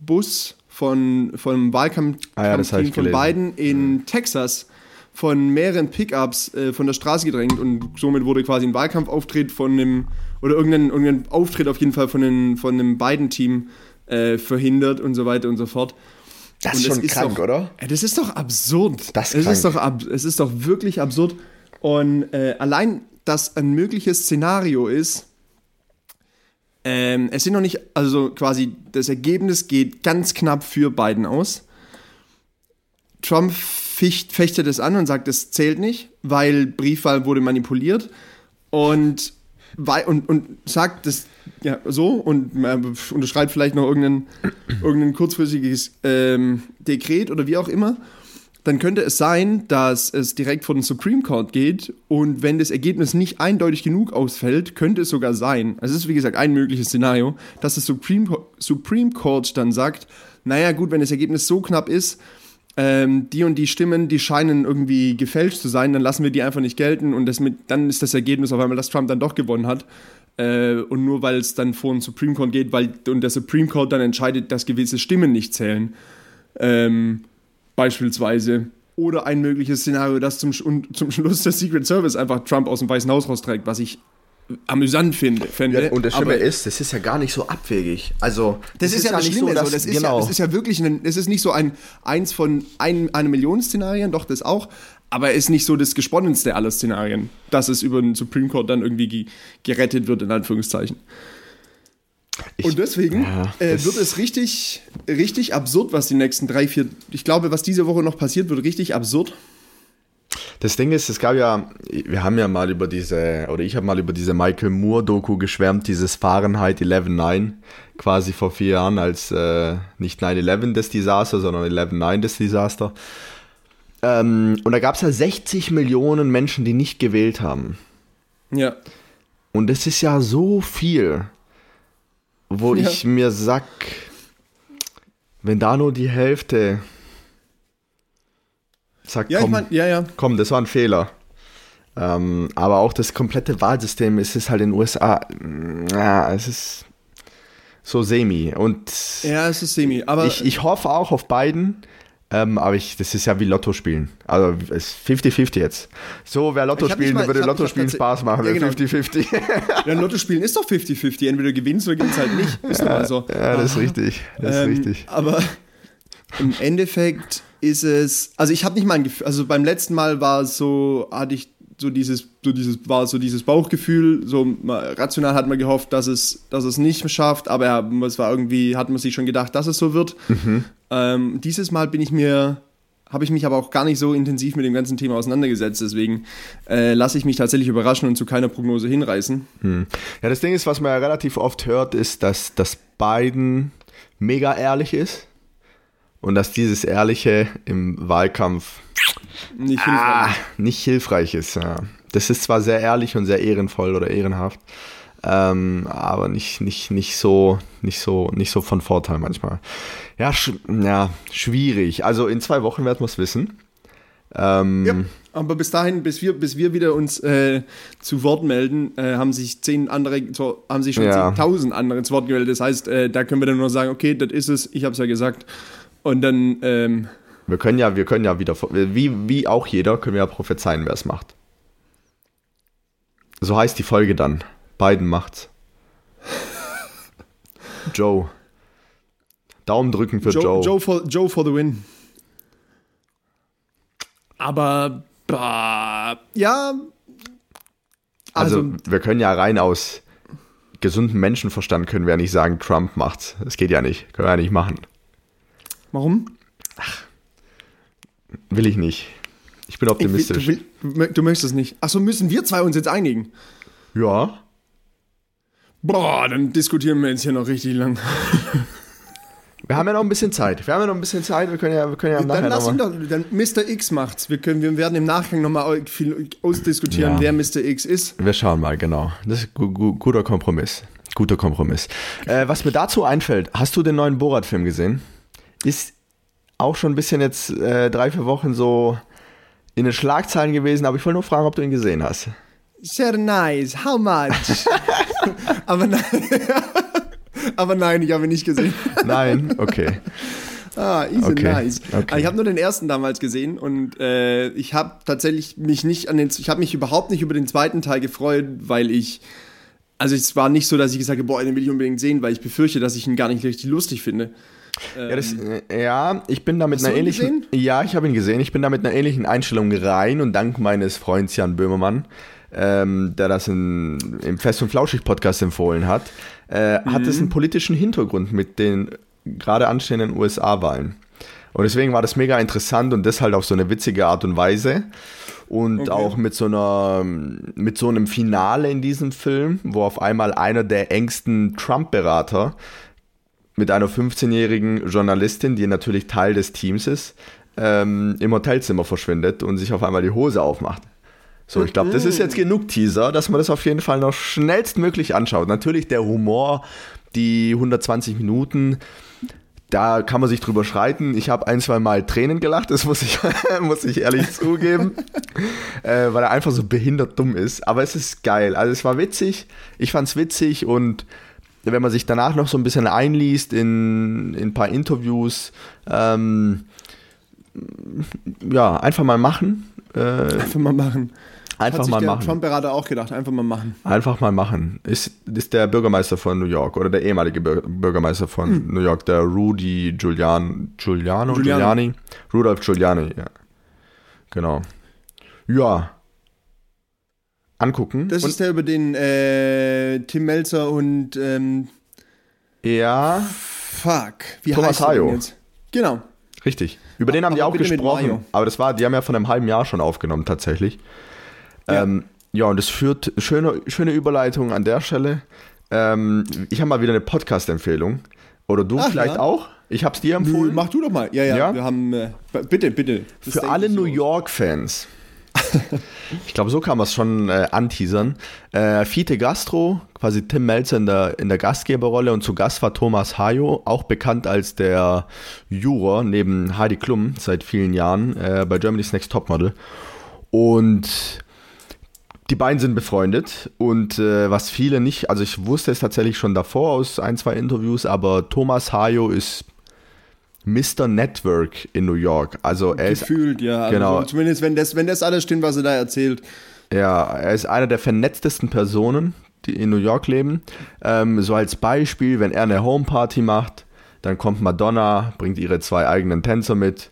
Bus von, von einem Wahlkampf Ah ja, das von gelesen. Biden in Texas von mehreren Pickups äh, von der Straße gedrängt und somit wurde quasi ein Wahlkampfauftritt von einem, oder irgendein, irgendein Auftritt auf jeden Fall von einem, von einem Biden-Team äh, verhindert und so weiter und so fort. Das Und ist schon krank, doch, oder? Ja, Das ist doch absurd. Das es, ist krank. doch ab, es ist doch wirklich absurd. Und äh, allein, dass ein mögliches Szenario ist, ähm, es sind noch nicht, also quasi das Ergebnis geht ganz knapp für Biden aus. Trump ficht, fechtet es an und sagt, es zählt nicht, weil Briefwahl wurde manipuliert und, und, und sagt das ja so und äh, unterschreibt vielleicht noch irgendein, irgendein kurzfristiges ähm, Dekret oder wie auch immer. Dann könnte es sein, dass es direkt vor den Supreme Court geht und wenn das Ergebnis nicht eindeutig genug ausfällt, könnte es sogar sein, also es ist wie gesagt ein mögliches Szenario, dass das Supreme, Supreme Court dann sagt, naja gut, wenn das Ergebnis so knapp ist, ähm, die und die Stimmen, die scheinen irgendwie gefälscht zu sein, dann lassen wir die einfach nicht gelten und mit, dann ist das Ergebnis auf einmal, dass Trump dann doch gewonnen hat. Äh, und nur weil es dann vor den Supreme Court geht, weil und der Supreme Court dann entscheidet, dass gewisse Stimmen nicht zählen. Ähm, beispielsweise. Oder ein mögliches Szenario, dass zum, zum Schluss der Secret Service einfach Trump aus dem Weißen Haus rausträgt, was ich amüsant finde. finde. Ja, und das Schlimme ist, das ist ja gar nicht so abwegig. Also das, das ist, ist, ja das Schlimme. So, dass, das, ist genau. ja, das ist ja wirklich, ein, es ist nicht so ein eins von ein, eine Million Szenarien, doch das auch. Aber ist nicht so das gesponnenste aller Szenarien, dass es über den Supreme Court dann irgendwie gerettet wird, in Anführungszeichen. Ich, und deswegen ja, äh, wird es richtig, richtig absurd, was die nächsten drei, vier, ich glaube, was diese Woche noch passiert, wird richtig absurd. Das Ding ist, es gab ja, wir haben ja mal über diese, oder ich habe mal über diese Michael Moore-Doku geschwärmt, dieses Fahrenheit 11.9, quasi vor vier Jahren als äh, nicht 9-11 das Desaster, sondern 11.9 das Desaster. Ähm, und da gab es ja 60 Millionen Menschen, die nicht gewählt haben. Ja. Und das ist ja so viel wo ja. ich mir sag, wenn da nur die Hälfte sagt, ja, komm, ich mein, ja, ja. komm, das war ein Fehler. Ähm, aber auch das komplette Wahlsystem es ist halt in den USA, ja, es ist so semi. Und ja, es ist semi. Aber ich, ich hoffe auch auf Biden. Ähm, aber ich, das ist ja wie Lotto spielen. Also es ist 50-50 jetzt. So, wer Lotto spielen, mal, würde Lotto spielen Spaß machen. 50-50. Ja, genau. <laughs> ja, Lotto spielen ist doch 50-50. Entweder gewinnst oder gewinnst halt nicht. Ist ja, so. ja, das ist richtig. Das ist ähm, richtig. Aber im Endeffekt ist es, also ich habe nicht mal ein Gefühl, also beim letzten Mal war es so, hatte ich so dieses, so dieses, war so dieses Bauchgefühl, so rational hat man gehofft, dass es, dass es nicht schafft, aber ja, es war irgendwie, hat man sich schon gedacht, dass es so wird. Mhm. Ähm, dieses Mal bin ich mir, habe ich mich aber auch gar nicht so intensiv mit dem ganzen Thema auseinandergesetzt, deswegen äh, lasse ich mich tatsächlich überraschen und zu keiner Prognose hinreißen. Hm. Ja, das Ding ist, was man ja relativ oft hört, ist, dass, dass Biden mega ehrlich ist und dass dieses Ehrliche im Wahlkampf nicht hilfreich, ah, nicht hilfreich ist. Ja. Das ist zwar sehr ehrlich und sehr ehrenvoll oder ehrenhaft, ähm, aber nicht, nicht, nicht, so, nicht, so, nicht so von Vorteil manchmal. Ja, sch ja schwierig. Also in zwei Wochen werden wir es wissen. Ähm, ja, aber bis dahin, bis wir, bis wir wieder uns äh, zu Wort melden, äh, haben sich zehn andere, haben sich schon ja. zehntausend andere zu Wort gemeldet. Das heißt, äh, da können wir dann nur sagen, okay, das ist es, ich habe es ja gesagt. Und dann ähm, wir können ja, wir können ja wieder, wie, wie auch jeder, können wir ja prophezeien, wer es macht. So heißt die Folge dann. Biden macht's. <laughs> Joe. Daumen drücken für Joe. Joe, Joe, for, Joe for the win. Aber, bah, ja. Also, also, wir können ja rein aus gesundem Menschenverstand können wir ja nicht sagen, Trump macht's. Das geht ja nicht. Können wir ja nicht machen. Warum? Ach, Will ich nicht. Ich bin optimistisch. Will, du, will, du, möchtest nicht. Achso, müssen wir zwei uns jetzt einigen? Ja. Boah, dann diskutieren wir jetzt hier noch richtig lang. <laughs> Wir haben ja noch ein bisschen Zeit. Wir haben ja noch ein bisschen Zeit. Wir können ja, wir können ja dann lass ihn doch, dann Mr. X macht's. Wir, können, wir werden im Nachgang nochmal viel ausdiskutieren, ja. wer Mr. X ist. Wir schauen mal, genau. Das ist ein guter Kompromiss. Guter Kompromiss. Äh, was mir dazu einfällt, hast du den neuen Borat-Film gesehen? Ist auch schon ein bisschen jetzt äh, drei, vier Wochen so in den Schlagzeilen gewesen, aber ich wollte nur fragen, ob du ihn gesehen hast. Sehr nice. How much? <laughs> aber nein. aber nein, ich habe ihn nicht gesehen. nein, okay. Ah, easy, okay. nice. Okay. Ich habe nur den ersten damals gesehen und äh, ich habe tatsächlich mich nicht an den, ich habe mich überhaupt nicht über den zweiten Teil gefreut, weil ich, also es war nicht so, dass ich gesagt habe, boah, den will ich unbedingt sehen, weil ich befürchte, dass ich ihn gar nicht richtig lustig finde. Ja, das, äh, ja, ich bin da mit einer ähnlichen. Ja, ich habe ihn gesehen. Ich bin da mit einer ähnlichen Einstellung rein und dank meines Freundes Jan Böhmermann, ähm, der das in, im Fest und Flauschig Podcast empfohlen hat, äh, mhm. hat es einen politischen Hintergrund mit den gerade anstehenden USA-Wahlen. Und deswegen war das mega interessant und das halt auf so eine witzige Art und Weise. Und okay. auch mit so einer, mit so einem Finale in diesem Film, wo auf einmal einer der engsten Trump-Berater mit einer 15-jährigen Journalistin, die natürlich Teil des Teams ist, ähm, im Hotelzimmer verschwindet und sich auf einmal die Hose aufmacht. So, ich glaube, das ist jetzt genug Teaser, dass man das auf jeden Fall noch schnellstmöglich anschaut. Natürlich der Humor, die 120 Minuten, da kann man sich drüber schreiten. Ich habe ein, zwei Mal Tränen gelacht, das muss ich, <laughs> muss ich ehrlich zugeben, <laughs> äh, weil er einfach so behindert dumm ist. Aber es ist geil. Also es war witzig, ich fand es witzig und wenn man sich danach noch so ein bisschen einliest in, in ein paar Interviews, ähm, ja, einfach mal machen. Äh, einfach mal machen. Einfach Hat sich mal der machen. Trump-Berater auch gedacht, einfach mal machen. Einfach mal machen. Ist, ist der Bürgermeister von New York oder der ehemalige Bür Bürgermeister von Hm. New York, der Rudy Giulian, Giuliano, Giuliano. Giuliani? Rudolf Giuliani, ja. Genau. Ja. Angucken. Das Und- ist der über den äh, Tim Melzer und ähm, ja, fuck, wie Thomas heißt Hayo. jetzt? Genau. richtig. Über den haben die auch gesprochen. Aber das war, die haben ja von einem halben Jahr schon aufgenommen, tatsächlich. Ja. Ähm, ja, und es führt, schöne, schöne Überleitung an der Stelle. Ähm, ich habe mal wieder eine Podcast-Empfehlung. Oder du Ach, vielleicht ja? auch? Ich habe es dir empfohlen. mach du doch mal. Ja, ja, Ja? wir haben, äh, bitte, bitte. The Für alle New. York-Fans. <laughs> ich glaube, so kann man es schon äh, anteasern. Äh, Fiete Gastro, quasi Tim Melzer in der, in der Gastgeberrolle und zu Gast war Thomas Hayo, auch bekannt als der Juror neben Heidi Klum seit vielen Jahren äh, bei Germany's Next Topmodel. Und die beiden sind befreundet und äh, was viele nicht, also ich wusste es tatsächlich schon davor aus ein, zwei Interviews, aber Thomas Hayo ist Mr. Network in New York. Also er ist Gefühlt, ja. Also Genau. Zumindest, wenn das, wenn das alles stimmt, was er da erzählt. Ja, er ist einer der vernetztesten Personen, die in New York leben. Ähm, so als Beispiel, wenn er eine Homeparty macht, dann kommt Madonna, bringt ihre zwei eigenen Tänzer mit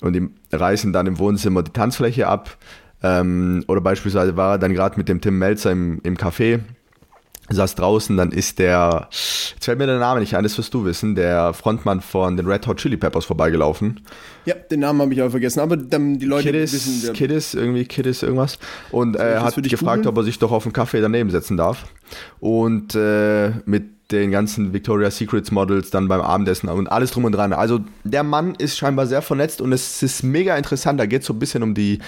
und die reißen dann im Wohnzimmer die Tanzfläche ab. Ähm, oder beispielsweise war er dann gerade mit dem Tim Melzer im, im Café, saß draußen, dann ist der, jetzt fällt mir der Name nicht ein, das wirst du wissen, der Frontmann von den Red Hot Chili Peppers vorbeigelaufen. Ja, den Namen habe ich auch vergessen, aber dann die Leute Kiddis, wissen. wer- Kiddis, irgendwie Kiddis irgendwas. Und er das hat gefragt, googeln? ob er sich doch auf einen Kaffee daneben setzen darf. Und äh, mit den ganzen Victoria's Secrets Models dann beim Abendessen und alles drum und dran. Also der Mann ist scheinbar sehr vernetzt und es ist mega interessant. Da geht es so ein bisschen um die,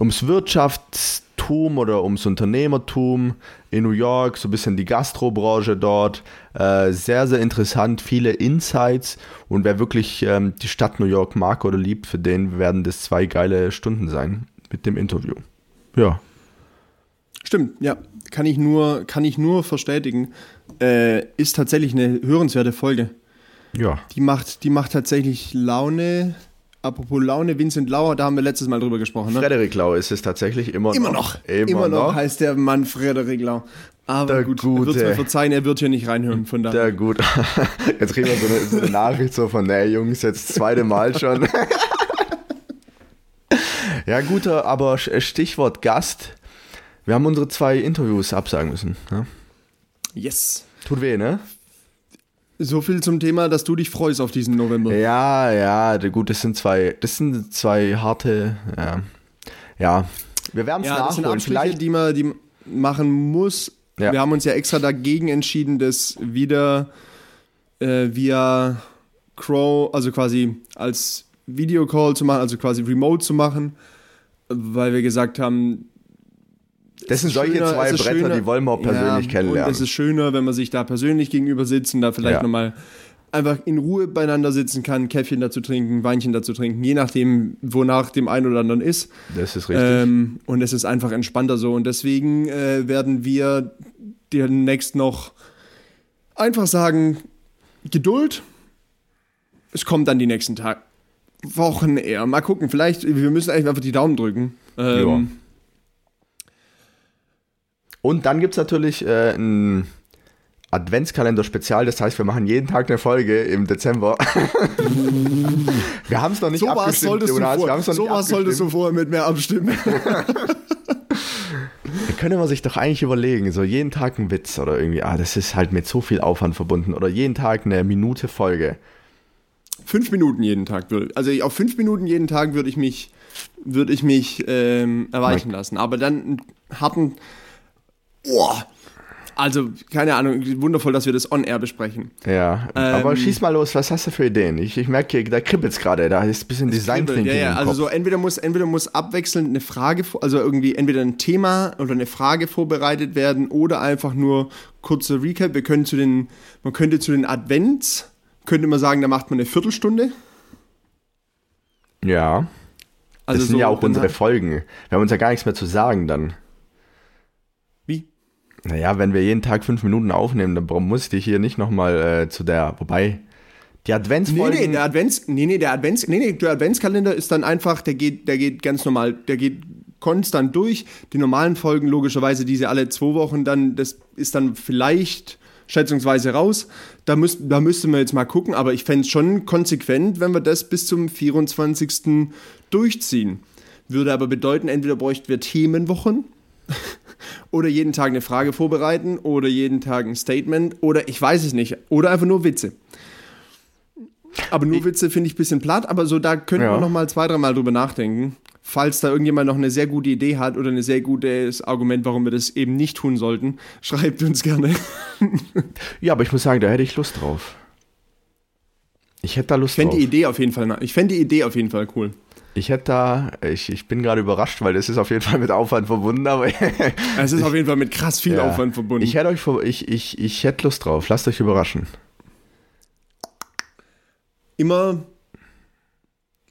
ums Wirtschaftstum oder ums Unternehmertum in New York, so ein bisschen die Gastrobranche dort. Äh, sehr, sehr interessant, viele Insights. Und wer wirklich ähm, die Stadt New York mag oder liebt, für den werden das zwei geile Stunden sein mit dem Interview. Ja. Stimmt, ja. Kann ich nur, kann ich nur verstetigen. Äh, ist tatsächlich eine hörenswerte Folge. Ja. Die macht, die macht tatsächlich Laune. Apropos Laune, Vincent Lauer, da haben wir letztes Mal drüber gesprochen. Ne? Frederik Lau ist es tatsächlich immer, Immer noch. noch. Immer, noch. heißt der Mann Frederik Lau. Aber Der gut, Gute. er wird mir verzeihen, er wird hier nicht reinhören. Von daher. Der gut. <laughs> Jetzt kriegen wir so eine, so eine Nachricht so von, nee, Jungs, jetzt das zweite Mal schon. <laughs> ja, guter, aber Stichwort Gast. Wir haben unsere zwei Interviews absagen müssen. Ne? Yes. Tut weh, ne? So viel zum Thema, dass du dich freust auf diesen November. Ja, ja, gut, das sind zwei, das sind zwei harte, ja. Ja, wir werden es Ja, das sind nachholen. Abstriche, Vielleicht, die man die machen muss. Ja. Wir haben uns ja extra dagegen entschieden, das wieder äh, via Crow, also quasi als Videocall zu machen, also quasi remote zu machen, weil wir gesagt haben, das sind solche schöner- zwei Bretter, schöner- die wollen wir auch persönlich ja, kennenlernen. Und es ist schöner, wenn man sich da persönlich gegenüber sitzt und da vielleicht Ja. nochmal einfach in Ruhe beieinander sitzen kann, Käffchen dazu trinken, Weinchen dazu trinken, je nachdem, wonach dem einen oder anderen ist. das ist richtig. Ähm, und es ist einfach entspannter so. Und deswegen äh, werden wir demnächst noch einfach sagen, Geduld. Es kommt dann die nächsten Tage. Wochen eher. Mal gucken. Vielleicht, wir müssen eigentlich einfach die Daumen drücken. Ähm, Und dann gibt es natürlich äh, ein Adventskalender-Spezial, das heißt, wir machen jeden Tag eine Folge im Dezember. <laughs> wir haben es noch nicht so was abgestimmt, solltest, du vor, so was solltest du vorher mit mir abstimmen. <laughs> Da könnte man sich doch eigentlich überlegen, so jeden Tag ein Witz oder irgendwie, ah, das ist halt mit so viel Aufwand verbunden oder jeden Tag eine Minute Folge. fünf Minuten jeden Tag würde. Also auf fünf Minuten jeden Tag würde ich mich, würde ich mich ähm, erweichen lassen. Aber dann einen harten. Oh, Also, keine Ahnung, wundervoll, dass wir das on-air besprechen. Ja, aber schieß mal los, was hast du für Ideen? Ich, ich merke, da kribbelt's gerade, da ist ein bisschen Design Ja, Thinking ja, im also so entweder muss, entweder muss abwechselnd eine Frage, also irgendwie entweder ein Thema oder eine Frage vorbereitet werden oder einfach nur kurzer Recap. Wir können zu den, man könnte zu den Advents, könnte man sagen, da macht man eine Viertelstunde. Ja, Also das sind so, ja auch unsere Folgen. Wir haben uns ja gar nichts mehr zu sagen dann. Naja, wenn wir jeden Tag fünf Minuten aufnehmen, dann muss ich dich hier nicht nochmal äh, zu der, wobei, die Nee, Adventsfolgen... nee, der Advents, nee, nee, der Advents, nee, nee, der Adventskalender ist dann einfach, der geht, der geht ganz normal, der geht konstant durch. Die normalen Folgen, logischerweise, diese alle zwei Wochen, dann, das ist dann vielleicht schätzungsweise raus. Da, müsst, da müsste man jetzt mal gucken, aber ich fände es schon konsequent, wenn wir das bis zum 24. durchziehen. Würde aber bedeuten, entweder bräuchten wir Themenwochen oder jeden Tag eine Frage vorbereiten oder jeden Tag ein Statement oder ich weiß es nicht. Oder einfach nur Witze. Aber nur Witze finde ich ein bisschen platt, aber so da könnte Ja. man noch mal zwei, dreimal drüber nachdenken. Falls da irgendjemand noch eine sehr gute Idee hat oder ein sehr gutes Argument, warum wir das eben nicht tun sollten, <laughs> schreibt uns gerne. <laughs> Ja, aber ich muss sagen, da hätte ich Lust drauf. Ich hätte da Lust Ich fände drauf. die Idee auf jeden Fall, ich fände die Idee auf jeden Fall cool. Ich hätte da, ich, ich bin gerade überrascht, weil das ist auf jeden Fall mit Aufwand verbunden, aber <laughs> Es ist auf jeden Fall mit krass viel Ja. Aufwand verbunden. ich hätte euch, ich, ich, ich hätte Lust drauf. Lasst euch überraschen. Immer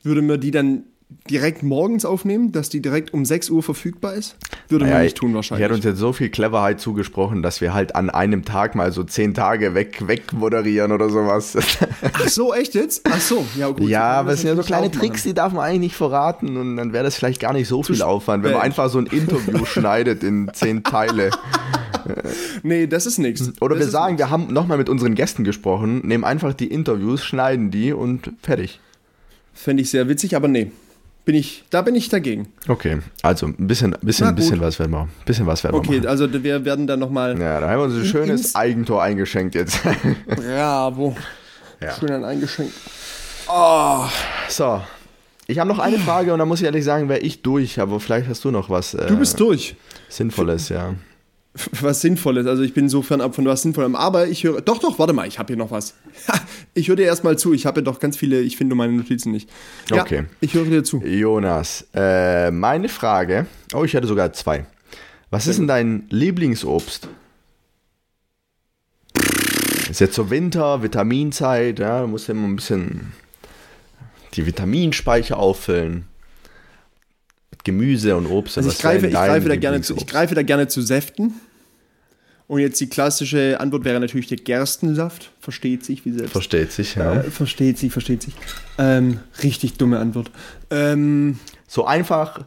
würde man die dann direkt morgens aufnehmen, dass die direkt um 6 Uhr verfügbar ist? Würde man Naja, nicht tun Ich wahrscheinlich. hätte uns jetzt so viel Cleverheit zugesprochen, dass wir halt an einem Tag mal so zehn Tage weg, weg moderieren oder sowas. <laughs> Ach so, echt jetzt? Ach so, ja gut. ja, man aber es sind ja so kleine. Tricks, die darf man eigentlich nicht verraten und dann wäre das vielleicht gar nicht so viel Aufwand, wenn man einfach so ein Interview <laughs> schneidet in zehn Teile. Nee, das ist nichts. Oder das wir sagen, nix. wir haben nochmal mit unseren Gästen gesprochen, nehmen einfach die Interviews, schneiden die und fertig. Fände ich sehr witzig, aber nee. Bin ich, da bin ich dagegen. Okay, also ein bisschen, bisschen, bisschen was werden wir, bisschen was werden wir Okay, also wir werden dann nochmal. Ja, da haben wir uns ein schönes ins- Eigentor eingeschenkt jetzt. <laughs> Bravo. Ja. Schön ein eingeschenkt. So, ich habe noch eine Frage und da muss ich ehrlich sagen, wäre ich durch, aber vielleicht hast du noch was äh, Du bist durch. Sinnvolles, ja. Was Sinnvolles. Also ich bin insofern ab von was Sinnvollem. Aber ich höre. Doch, doch, warte mal, ich habe hier noch was. ich höre dir erstmal zu. Ich habe ja doch ganz viele, ich finde meine Notizen nicht. Ja, Okay. Ich höre dir zu. Jonas, äh, meine Frage, oh, ich hatte sogar zwei. Was ist denn dein Lieblingsobst? Ist jetzt so Winter, Vitaminzeit, ja, du musst immer ein bisschen die Vitaminspeicher auffüllen. Mit Gemüse und Obst. Also ich greife, ich, greife da gerne zu, ich greife da gerne zu Säften. Und jetzt die klassische Antwort wäre natürlich der Gerstensaft. Versteht sich wie selbst. Versteht sich, ja. Äh, versteht sich, versteht sich. Ähm, richtig dumme Antwort. Ähm, So einfach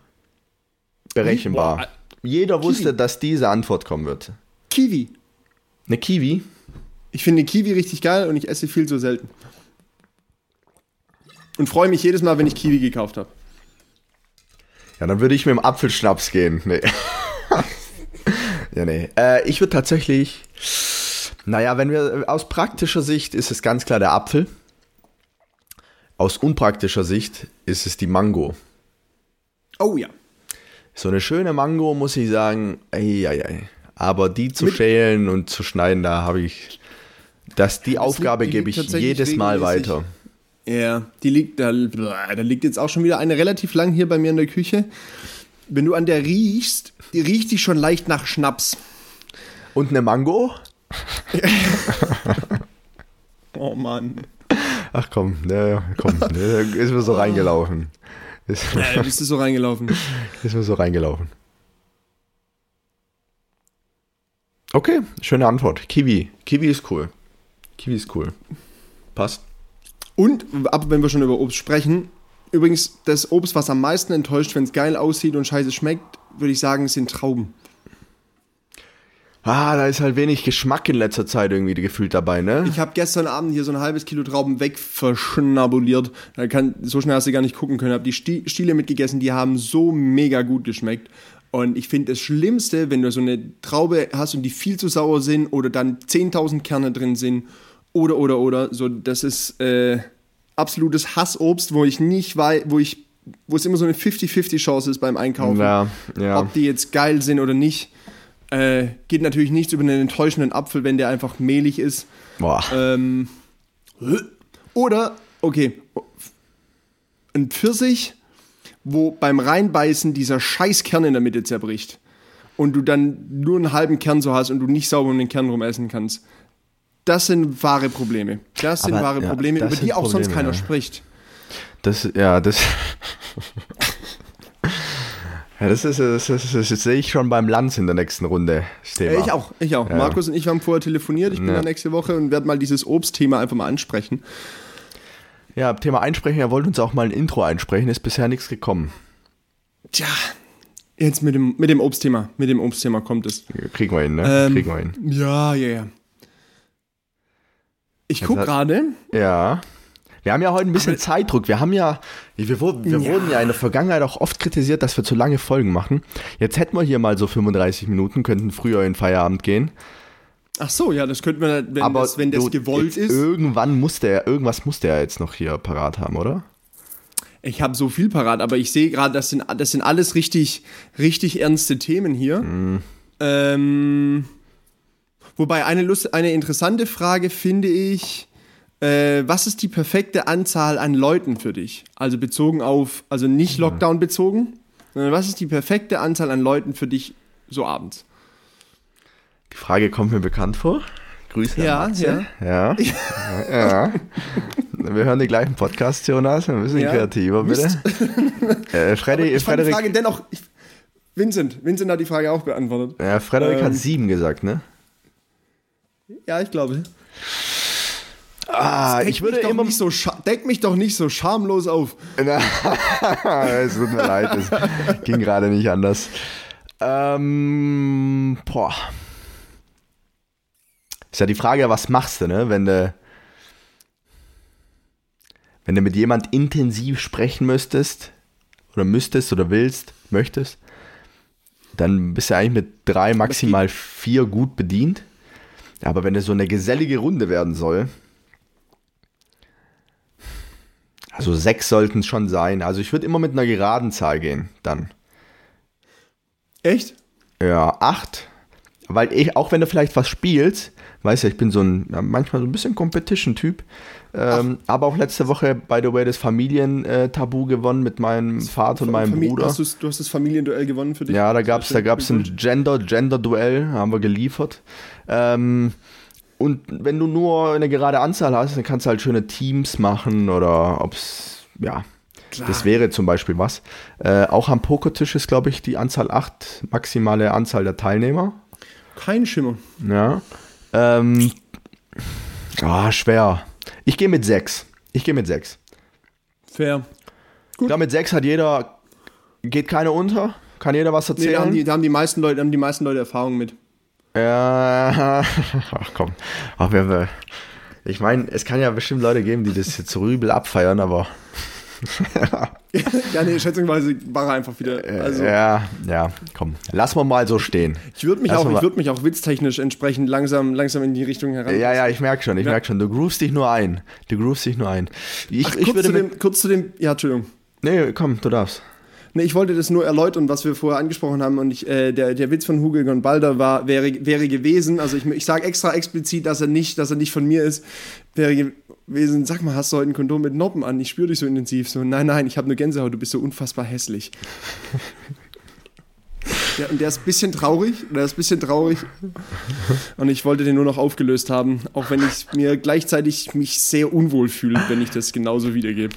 berechenbar. Boah, Jeder wusste, Kiwi. dass diese Antwort kommen wird. Kiwi. Eine Kiwi? Ich finde Kiwi richtig geil und ich esse viel zu selten. Und freue mich jedes Mal, wenn ich Kiwi gekauft habe. Ja, dann würde ich mit dem Apfelschnaps gehen. Nee. <laughs> ja, nee. Äh, ich würde tatsächlich. Naja, wenn wir. Aus praktischer Sicht ist es ganz klar der Apfel. Aus unpraktischer Sicht ist es die Mango. Oh ja. So eine schöne Mango, muss ich sagen. Ey. Aber die zu Mit- schälen und zu schneiden, da habe ich. Das, die Aufgabe liegt- die gebe ich jedes Mal weiter. Ja, die liegt, da, da liegt jetzt auch schon wieder eine relativ lang hier bei mir in der Küche. Wenn du an der riechst, die riecht die schon leicht nach Schnaps. Und eine Mango? <laughs> Oh Mann. Ach komm, ne, komm, ne, ist mir so <laughs> reingelaufen. Ist, Äh, bist du so reingelaufen? <laughs> ist mir so reingelaufen. Okay, schöne Antwort. Kiwi. Kiwi ist cool. Kiwi ist cool. Passt. Und, aber wenn wir schon über Obst sprechen, übrigens, das Obst, was am meisten enttäuscht, wenn es geil aussieht und scheiße schmeckt, würde ich sagen, sind Trauben. Ah, da ist halt wenig Geschmack in letzter Zeit irgendwie gefühlt dabei, ne? Ich habe gestern Abend hier so ein halbes Kilo Trauben wegverschnabuliert. Da kann, so schnell hast du gar nicht gucken können. Habe die Sti- Stiele mitgegessen, die haben so mega gut geschmeckt. Und ich finde das Schlimmste, wenn du so eine Traube hast und die viel zu sauer sind oder dann 10.000 Kerne drin sind oder, oder, oder. So, das ist äh, absolutes Hassobst, wo ich nicht weiß, wo ich, wo es immer so eine 50-50 Chance ist beim Einkaufen. Ja, ja. Ob die jetzt geil sind oder nicht. Äh, geht natürlich nichts über einen enttäuschenden Apfel, wenn der einfach mehlig ist. Boah. Ähm, oder, okay, ein Pfirsich, wo beim Reinbeißen dieser scheiß Kern in der Mitte zerbricht und du dann nur einen halben Kern so hast und du nicht sauber um den Kern rum essen kannst. Das sind wahre Probleme. Das sind Aber, wahre ja, Probleme, über die auch sonst Probleme, keiner ja. spricht. Das, ja, das. <laughs> ja, das ist, das, ist, das, sehe ich schon beim Lanz in der nächsten Runde. Thema. Ich auch, ich auch. Ja. Markus und ich haben vorher telefoniert. Ich bin Ja. da nächste Woche und werde mal dieses Obstthema einfach mal ansprechen. Ja, Thema Einsprechen, er wollte uns auch mal ein Intro einsprechen, ist bisher nichts gekommen. Tja, jetzt mit dem, mit dem Obstthema. Mit dem Obstthema kommt es. Kriegen wir hin, ne? Ähm, Kriegen wir hin. Ja, ja, ja. Ich gucke gerade. Ja. Wir haben ja heute ein bisschen Zeitdruck. Wir haben ja, wir, wurden, wir Ja. wurden ja in der Vergangenheit auch oft kritisiert, dass wir zu lange Folgen machen. Jetzt hätten wir hier mal so 35 Minuten, könnten früher in Feierabend gehen. Ach so, ja, das könnte man, wenn das, wenn das gewollt ist. Irgendwann musste er, irgendwas musste er jetzt noch hier parat haben, oder? Ich habe so viel parat, aber ich sehe gerade, das sind, das sind alles richtig, richtig ernste Themen hier. Ähm, wobei eine, Lust, eine interessante Frage finde ich, äh, was ist die perfekte Anzahl an Leuten für dich? Also bezogen auf, also nicht Lockdown bezogen, sondern was ist die perfekte Anzahl an Leuten für dich so abends? Die Frage kommt mir bekannt vor. Grüße. Ja, an Matze. <laughs> ja. ja. Wir hören die gleichen Podcasts, Jonas. Ein bisschen Ja. kreativer, bitte. <laughs> äh, Freddy, Ich fand die Frederik, Frage dennoch, ich, Vincent, Vincent hat die Frage auch beantwortet. ja, Frederik Ähm, hat sieben gesagt, ne? Ja, ich glaube. Ah, ich würde immer. nicht so deck mich doch nicht so schamlos auf. <laughs> es tut mir leid, es ging gerade nicht anders. Ähm, boah. Ist ja die Frage, was machst du, ne? Wenn du, wenn du mit jemand intensiv sprechen müsstest, oder müsstest, oder willst, möchtest, dann bist du eigentlich mit drei, maximal vier gut bedient. Aber wenn es so eine gesellige Runde werden soll, also sechs sollten es schon sein. Also ich würde immer mit einer geraden Zahl gehen, dann. Echt? Ja, acht. Weil ich, auch wenn du vielleicht was spielst, weißt du, ich bin so ein, ja, manchmal so ein bisschen Competition-Typ. Ähm, aber auch letzte Woche, by the way, das Familientabu gewonnen mit meinem Vater und meinem Famili- Bruder. Hast du hast das Familienduell gewonnen für dich? Ja, da da gab's ein Gender, Gender-Duell, haben wir geliefert. Ähm, und wenn du nur eine gerade Anzahl hast, dann kannst du halt schöne Teams machen oder ob's, ja, Klar. das wäre zum Beispiel was. Äh, auch am Pokertisch ist, glaube ich, die Anzahl 8, maximale Anzahl der Teilnehmer. Kein Schimmer. Ja. Ähm, ah, schwer. Ich gehe mit 6. Ich gehe mit 6. Fair. Ich glaube, mit 6 hat jeder, geht keiner unter, kann jeder was Nee, erzählen. da haben, die, da haben die meisten Leute, haben die meisten Leute Erfahrung mit. Ja, <laughs> ach komm. Ach, wer, wer. Ich meine, es kann ja bestimmt Leute geben, die das jetzt so übel abfeiern, aber ja, nee, schätzungsweise war er einfach wieder. Also, ja, ja, komm. Lass mal mal so stehen. ich würde mich, Lass auch, ich würd mich auch witztechnisch entsprechend langsam, langsam in die Richtung heran. Ja, ja, ich merke schon, ich Ja. merke schon. Du groovst dich nur ein. Du groovst dich nur ein. Ich, Ach, ich kurz, würde zu dem, kurz zu dem. Ja, Entschuldigung. Nee, komm, du darfst. Nee, ich wollte das nur erläutern, was wir vorher angesprochen haben. Und ich, äh, der, der Witz von Hugo Balder war, wäre, wäre gewesen, also ich, ich sage extra explizit, dass er nicht, dass er nicht von mir ist, wäre gewesen, sag mal, hast du heute ein Kondom mit Noppen an? Ich spüre dich so intensiv. So, nein, nein, ich habe nur Gänsehaut, du bist so unfassbar hässlich. <laughs> Ja, und der ist ein bisschen traurig, der ist ein bisschen traurig. Und ich wollte den nur noch aufgelöst haben, auch wenn ich mir gleichzeitig mich sehr unwohl fühle, wenn ich das genauso wiedergebe.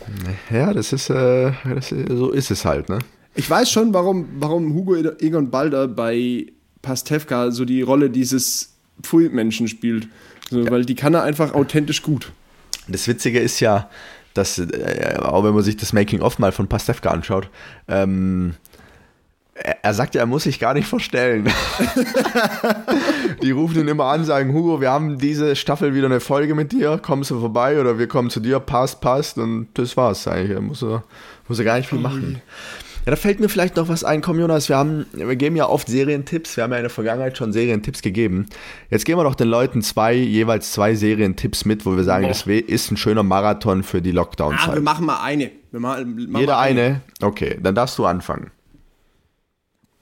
Ja, das ist, äh, das ist, so ist es halt, ne? Ich weiß schon, warum, warum Hugo Egon Balder bei Pastewka so die Rolle dieses Pfui-Menschen spielt. So, Weil die kann er einfach authentisch gut. Das Witzige ist ja, dass, äh, auch wenn man sich das Making-of mal von Pastewka anschaut, ähm, er, sagt ja, er muss sich gar nicht vorstellen. <laughs> Die rufen ihn immer an, sagen, Hugo, wir haben diese Staffel wieder eine Folge mit dir, kommst du vorbei oder wir kommen zu dir, passt, passt und das war's eigentlich. Er muss, er, muss er gar nicht viel machen. Ja, da fällt mir vielleicht noch was ein. Komm, Jonas, wir haben, wir geben ja oft Serientipps. Wir haben ja in der Vergangenheit schon Serientipps gegeben. Jetzt geben wir doch den Leuten zwei, jeweils zwei Serientipps mit, wo wir sagen, Boah. das ist ein schöner Marathon für die Ah, wir Lockdown-Zeit. machen mal eine. Wir machen, machen Jeder mal eine? Okay, dann darfst du anfangen.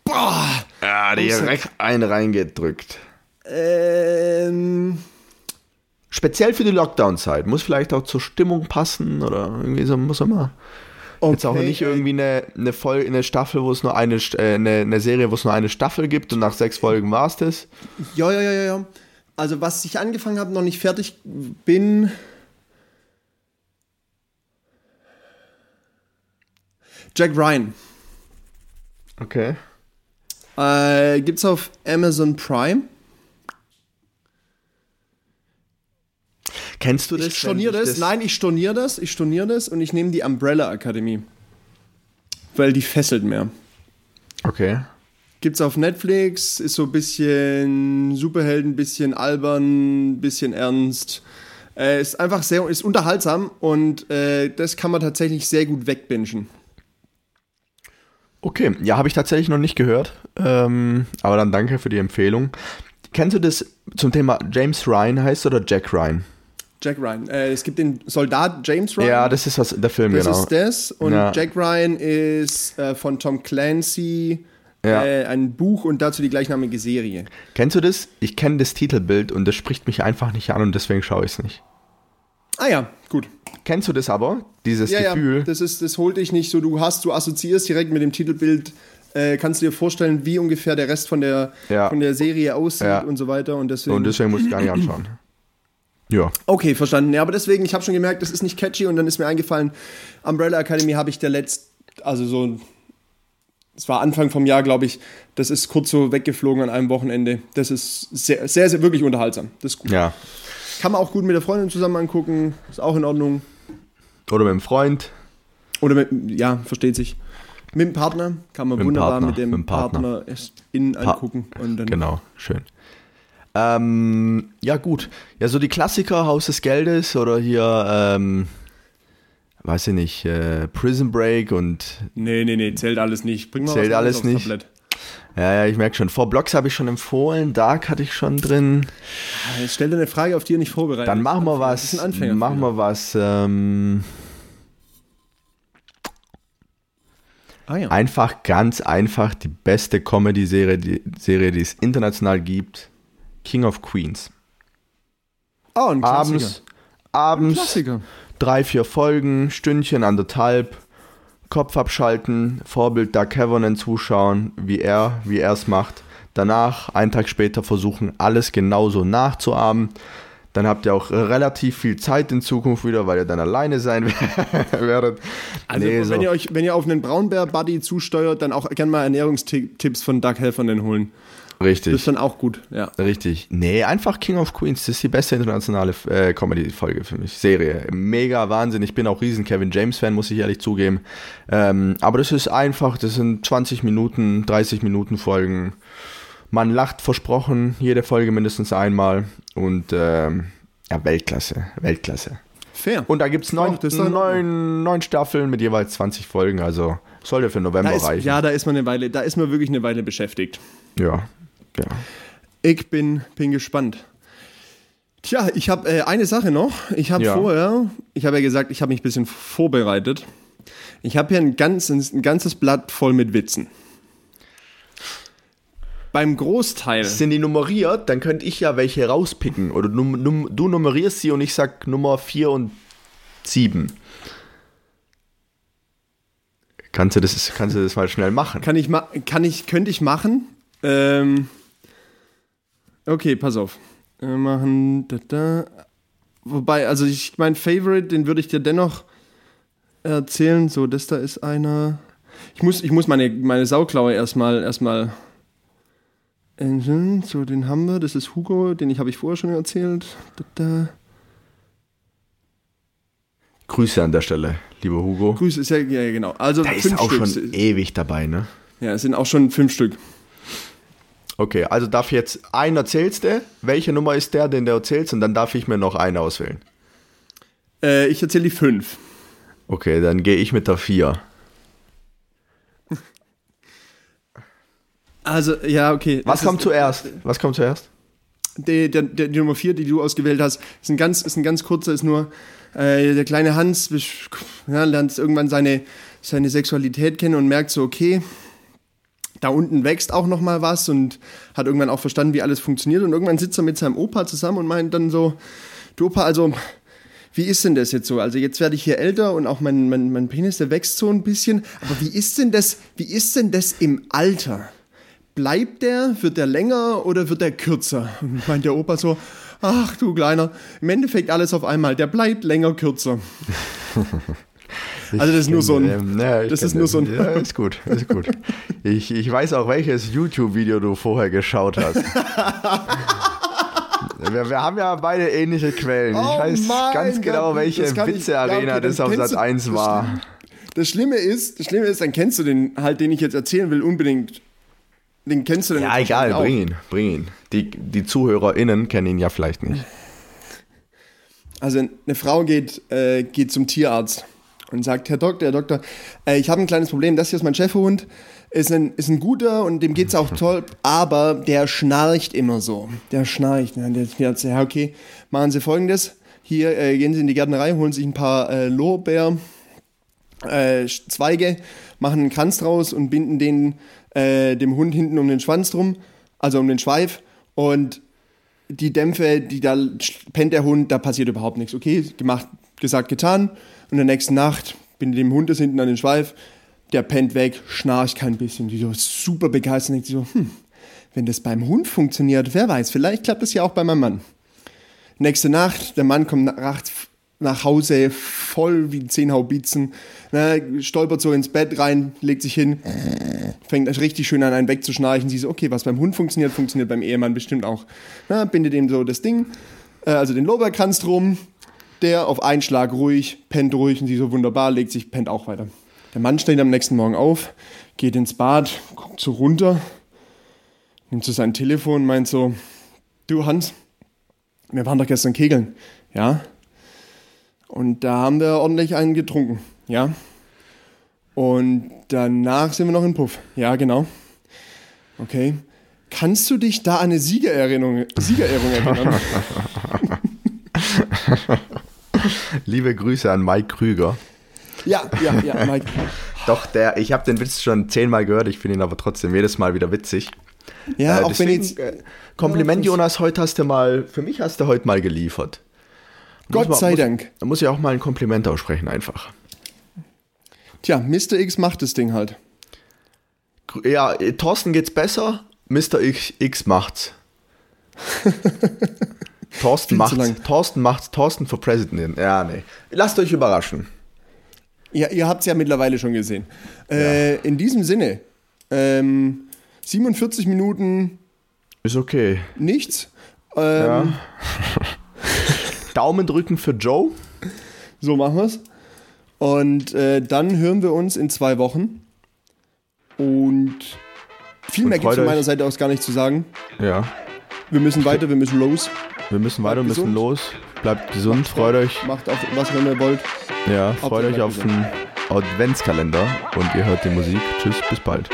Boah, Ja, Ah, direkt einen reingedrückt. Ähm, Speziell für die Lockdown-Zeit. Muss vielleicht auch zur Stimmung passen oder irgendwie so, muss immer. Jetzt auch okay, nicht äh, irgendwie eine, eine, Folge, eine Staffel, wo es nur eine, äh, eine, eine Serie, wo es nur eine Staffel gibt und nach sechs Folgen war es das. Ja, ja, ja, ja, ja. Also, was ich angefangen habe, noch nicht fertig bin. Jack Ryan. Okay. Äh, gibt's auf Amazon Prime. Kennst du das? Ich storniere das. ich Nein, ich storniere das. Ich storniere das und ich nehme die Umbrella Akademie. Weil die fesselt mehr. Okay. Gibt's auf Netflix, ist so ein bisschen Superhelden, bisschen albern, bisschen ernst. Äh, ist einfach sehr, ist unterhaltsam und äh, das kann man tatsächlich sehr gut wegbingen. Okay, ja, habe ich tatsächlich noch nicht gehört. Ähm, aber dann danke für die Empfehlung. Kennst du das zum Thema James Ryan heißt oder Jack Ryan? Jack Ryan. Äh, es gibt den Soldat James Ryan. Ja, das ist was, der Film, das genau. ist das. Und Ja. Jack Ryan ist äh, von Tom Clancy Ja. äh, ein Buch und dazu die gleichnamige Serie. Kennst du das? Ich kenne das Titelbild und das spricht mich einfach nicht an und deswegen schaue ich es nicht. Ah ja, gut. Kennst du das aber? Dieses Ja, Gefühl? ja, das, ist, das holt dich nicht so. Du hast, du assoziierst direkt mit dem Titelbild, äh, kannst dir vorstellen, wie ungefähr der Rest von der, Ja. von der Serie aussieht Ja. und so weiter. Und deswegen. und deswegen muss ich gar nicht anschauen. Ja. okay, verstanden. Ja, aber deswegen, ich habe schon gemerkt, das ist nicht catchy und dann ist mir eingefallen, Umbrella Academy habe ich der letzt, also so, es war Anfang vom Jahr, glaube ich, das ist kurz so weggeflogen an einem Wochenende. Das ist sehr, sehr, sehr wirklich unterhaltsam. Das ist gut. Ja. Kann man auch gut mit der Freundin zusammen angucken, ist auch in Ordnung. Oder mit dem Freund. Oder mit, ja, versteht sich. Mit dem Partner kann man Mit wunderbar Partner, mit dem mit Partner. Partner, erst innen angucken und dann. Genau, schön. Ähm, ja, gut. Ja, so die Klassiker Haus des Geldes oder hier, ähm, weiß ich nicht, äh, Prison Break und Nee, nee, nee, zählt alles nicht. Bring mal Zählt was alles nicht. Tablett. ja, ja, ich merke schon. Four Blocks habe ich schon empfohlen, Dark hatte ich schon drin. Ah, Jetzt stell dir eine Frage, auf die ihr nicht vorbereitet Dann machen wir was. machen wir was. Ähm, Ah ja. einfach ganz einfach die beste Comedy-Serie, die, Serie, die es international gibt. King of Queens. Oh, ein Klassiker. Abends, abends Klassiker. drei, vier Folgen, Stündchen, anderthalb, Kopf abschalten, Vorbild Doug Havonen zuschauen, wie er, wie er es macht. Danach, einen Tag später, versuchen, alles genauso nachzuahmen. Dann habt ihr auch relativ viel Zeit in Zukunft wieder, weil ihr dann alleine sein <laughs> werdet. Also, Nee, wenn, so. ihr euch, wenn ihr auf einen Braunbär-Buddy zusteuert, dann auch gerne mal Ernährungstipps von Doug Helfernen holen. Das Richtig. ist dann auch gut, ja. Richtig. Nee, einfach King of Queens. Das ist die beste internationale äh, Comedy-Folge für mich. Serie. Mega Wahnsinn. Ich bin auch riesen Kevin James-Fan, muss ich ehrlich zugeben. Ähm, aber das ist einfach, das sind 20 Minuten, 30 Minuten Folgen. Man lacht versprochen, jede Folge mindestens einmal. Und ähm, ja, Weltklasse. Weltklasse. Fair. Und da gibt es neun, das Ordnung. neun, neun Staffeln mit jeweils 20 Folgen. Also sollte für November ist, reichen. ja, da ist man eine Weile, da ist man wirklich eine Weile beschäftigt. ja. Ja. Ich bin, bin gespannt. Tja, ich habe äh, eine Sache noch. Ich habe Ja. vorher, ich habe ja gesagt, ich habe mich ein bisschen vorbereitet. Ich habe hier ein, ganz, ein ganzes Blatt voll mit Witzen. Beim Großteil. Sind die nummeriert, dann könnte ich ja welche rauspicken. Oder num, num, du nummerierst sie und ich sag Nummer 4 und 7. Kannst du das, kannst du das mal schnell machen? Kann ich, ma kann ich, könnte ich machen. Ähm, okay, pass auf. Wir machen da, da. Wobei, also ich, mein Favorite, den würde ich dir dennoch erzählen. So, das da ist einer. Ich muss, ich muss meine, meine Sauklaue erstmal, erstmal. äh, So, den haben wir. Das ist Hugo, den ich habe ich vorher schon erzählt. Da, da. Grüße an der Stelle, lieber Hugo. Grüße, ist ja, ja genau. Also Der ist fünf auch Stück. schon ewig dabei, ne? Ja, es sind auch schon fünf Stück. Okay, also darf jetzt einen erzählst du? Welche Nummer ist der, den du erzählst? Und dann darf ich mir noch einen auswählen. Äh, ich erzähle die fünf. Okay, dann gehe ich mit der 4. Also, ja, okay. Was kommt ist- zuerst? Was kommt zuerst? Die, der, der, die Nummer 4, die du ausgewählt hast, ist ein ganz, ist ein ganz kurzer, ist nur äh, der kleine Hans ja, lernt irgendwann seine, seine Sexualität kennen und merkt so, okay, da unten wächst auch noch mal was und hat irgendwann auch verstanden, wie alles funktioniert. Und irgendwann sitzt er mit seinem Opa zusammen und meint dann so, du Opa, also wie ist denn das jetzt so? Also jetzt werde ich hier älter und auch mein, mein, mein Penis, der wächst so ein bisschen. Aber wie ist denn das, wie ist denn das im Alter? Bleibt der, wird der länger oder wird der kürzer? Und meint der Opa so, ach du Kleiner, im Endeffekt alles auf einmal, der bleibt länger, kürzer. <laughs> Also das ist nur so ein. Ähm, ja, das ist nur so ein. Ja, ist gut, ist gut. Ich, ich weiß auch, welches YouTube-Video du vorher geschaut hast. <laughs> wir, wir haben ja beide ähnliche Quellen. Oh ich weiß mein ganz genau, welche Witze-Arena okay, das auf kennst Sat du- 1 das war. Das Schlimme ist, das Schlimme ist, dann kennst du den halt, den ich jetzt erzählen will, unbedingt. Den kennst du dann Ja, egal, bring ihn, bring ihn. Die, die ZuhörerInnen kennen ihn ja vielleicht nicht. Also eine Frau geht, äh, geht zum Tierarzt und sagt, Herr Doktor, Herr Doktor, äh, ich habe ein kleines Problem, das hier ist mein Schäferhund, ist ein, ist ein guter und dem geht's auch toll, aber der schnarcht immer so. Der schnarcht. Und der Tierarzt, ja okay, machen Sie folgendes, hier äh, gehen Sie in die Gärtnerei, holen sich ein paar äh, Lorbeer, äh, machen einen Kranz draus und binden den äh, dem Hund hinten um den Schwanz drum, also um den Schweif und die Dämpfe, die da pennt der Hund, da passiert überhaupt nichts. Okay, gemacht, gesagt, getan. Und der nächsten Nacht bin ich dem Hund das hinten an den Schweif, der pennt weg, schnarcht kein bisschen. Die so super begeistert denkt sich so, hm, wenn das beim Hund funktioniert, wer weiß, vielleicht klappt das ja auch bei meinem Mann. Nächste Nacht, der Mann kommt nachts nach Hause voll wie zehn Haubitzen, ne, stolpert so ins Bett rein, legt sich hin, fängt richtig schön an, einen wegzuschnarchen. Sie so, okay, was beim Hund funktioniert, funktioniert beim Ehemann bestimmt auch. Na, bindet ihm so das Ding, äh, also den Lorbeerkranz drum, der auf einen Schlag ruhig, pennt ruhig und sie so wunderbar, legt sich, pennt auch weiter. Der Mann steht am nächsten Morgen auf, geht ins Bad, guckt so runter, nimmt so sein Telefon und meint so, du Hans, wir waren doch gestern kegeln, ja? Und da haben wir ordentlich einen getrunken, ja? Und danach sind wir noch in Puff. Ja, genau. Okay. Kannst du dich da an eine Siegererinnerung, Siegerehrung erinnern? <laughs> Liebe Grüße an Mike Krüger. ja, ja, ja, <laughs> Mike. Doch, der, ich habe den Witz schon zehnmal gehört, ich finde ihn aber trotzdem jedes Mal wieder witzig. Ja, Äh, auch wenn jetzt. äh, Kompliment, Jonas, heute hast du mal, für mich hast du heute mal geliefert. Muss Gott man- sei muss, Dank. Da muss ich auch mal ein Kompliment aussprechen, einfach. Tja, Mr. X macht das Ding halt. Ja, Thorsten geht's besser, Mr. X, X macht's. <laughs> Thorsten macht's. Thorsten macht's, Thorsten for President. Ja, nee. Lasst euch überraschen. Ja, ihr habt es ja mittlerweile schon gesehen. Äh, in diesem Sinne, ähm, 47 Minuten Ist okay. nichts. Ähm, Ja. <laughs> Daumen drücken für Joe. So machen wir's. Und äh, dann hören wir uns in zwei Wochen. Und viel Und mehr gibt es von meiner. Seite aus gar nicht zu sagen. Ja. Wir müssen weiter, wir müssen los. Wir müssen weiter, Bleibt müssen gesund. los. Bleibt gesund, freut euch. Macht auch was, wenn ihr wollt. Ja, freut Hauptsache euch auf den Adventskalender und ihr hört die Musik. Tschüss, bis bald.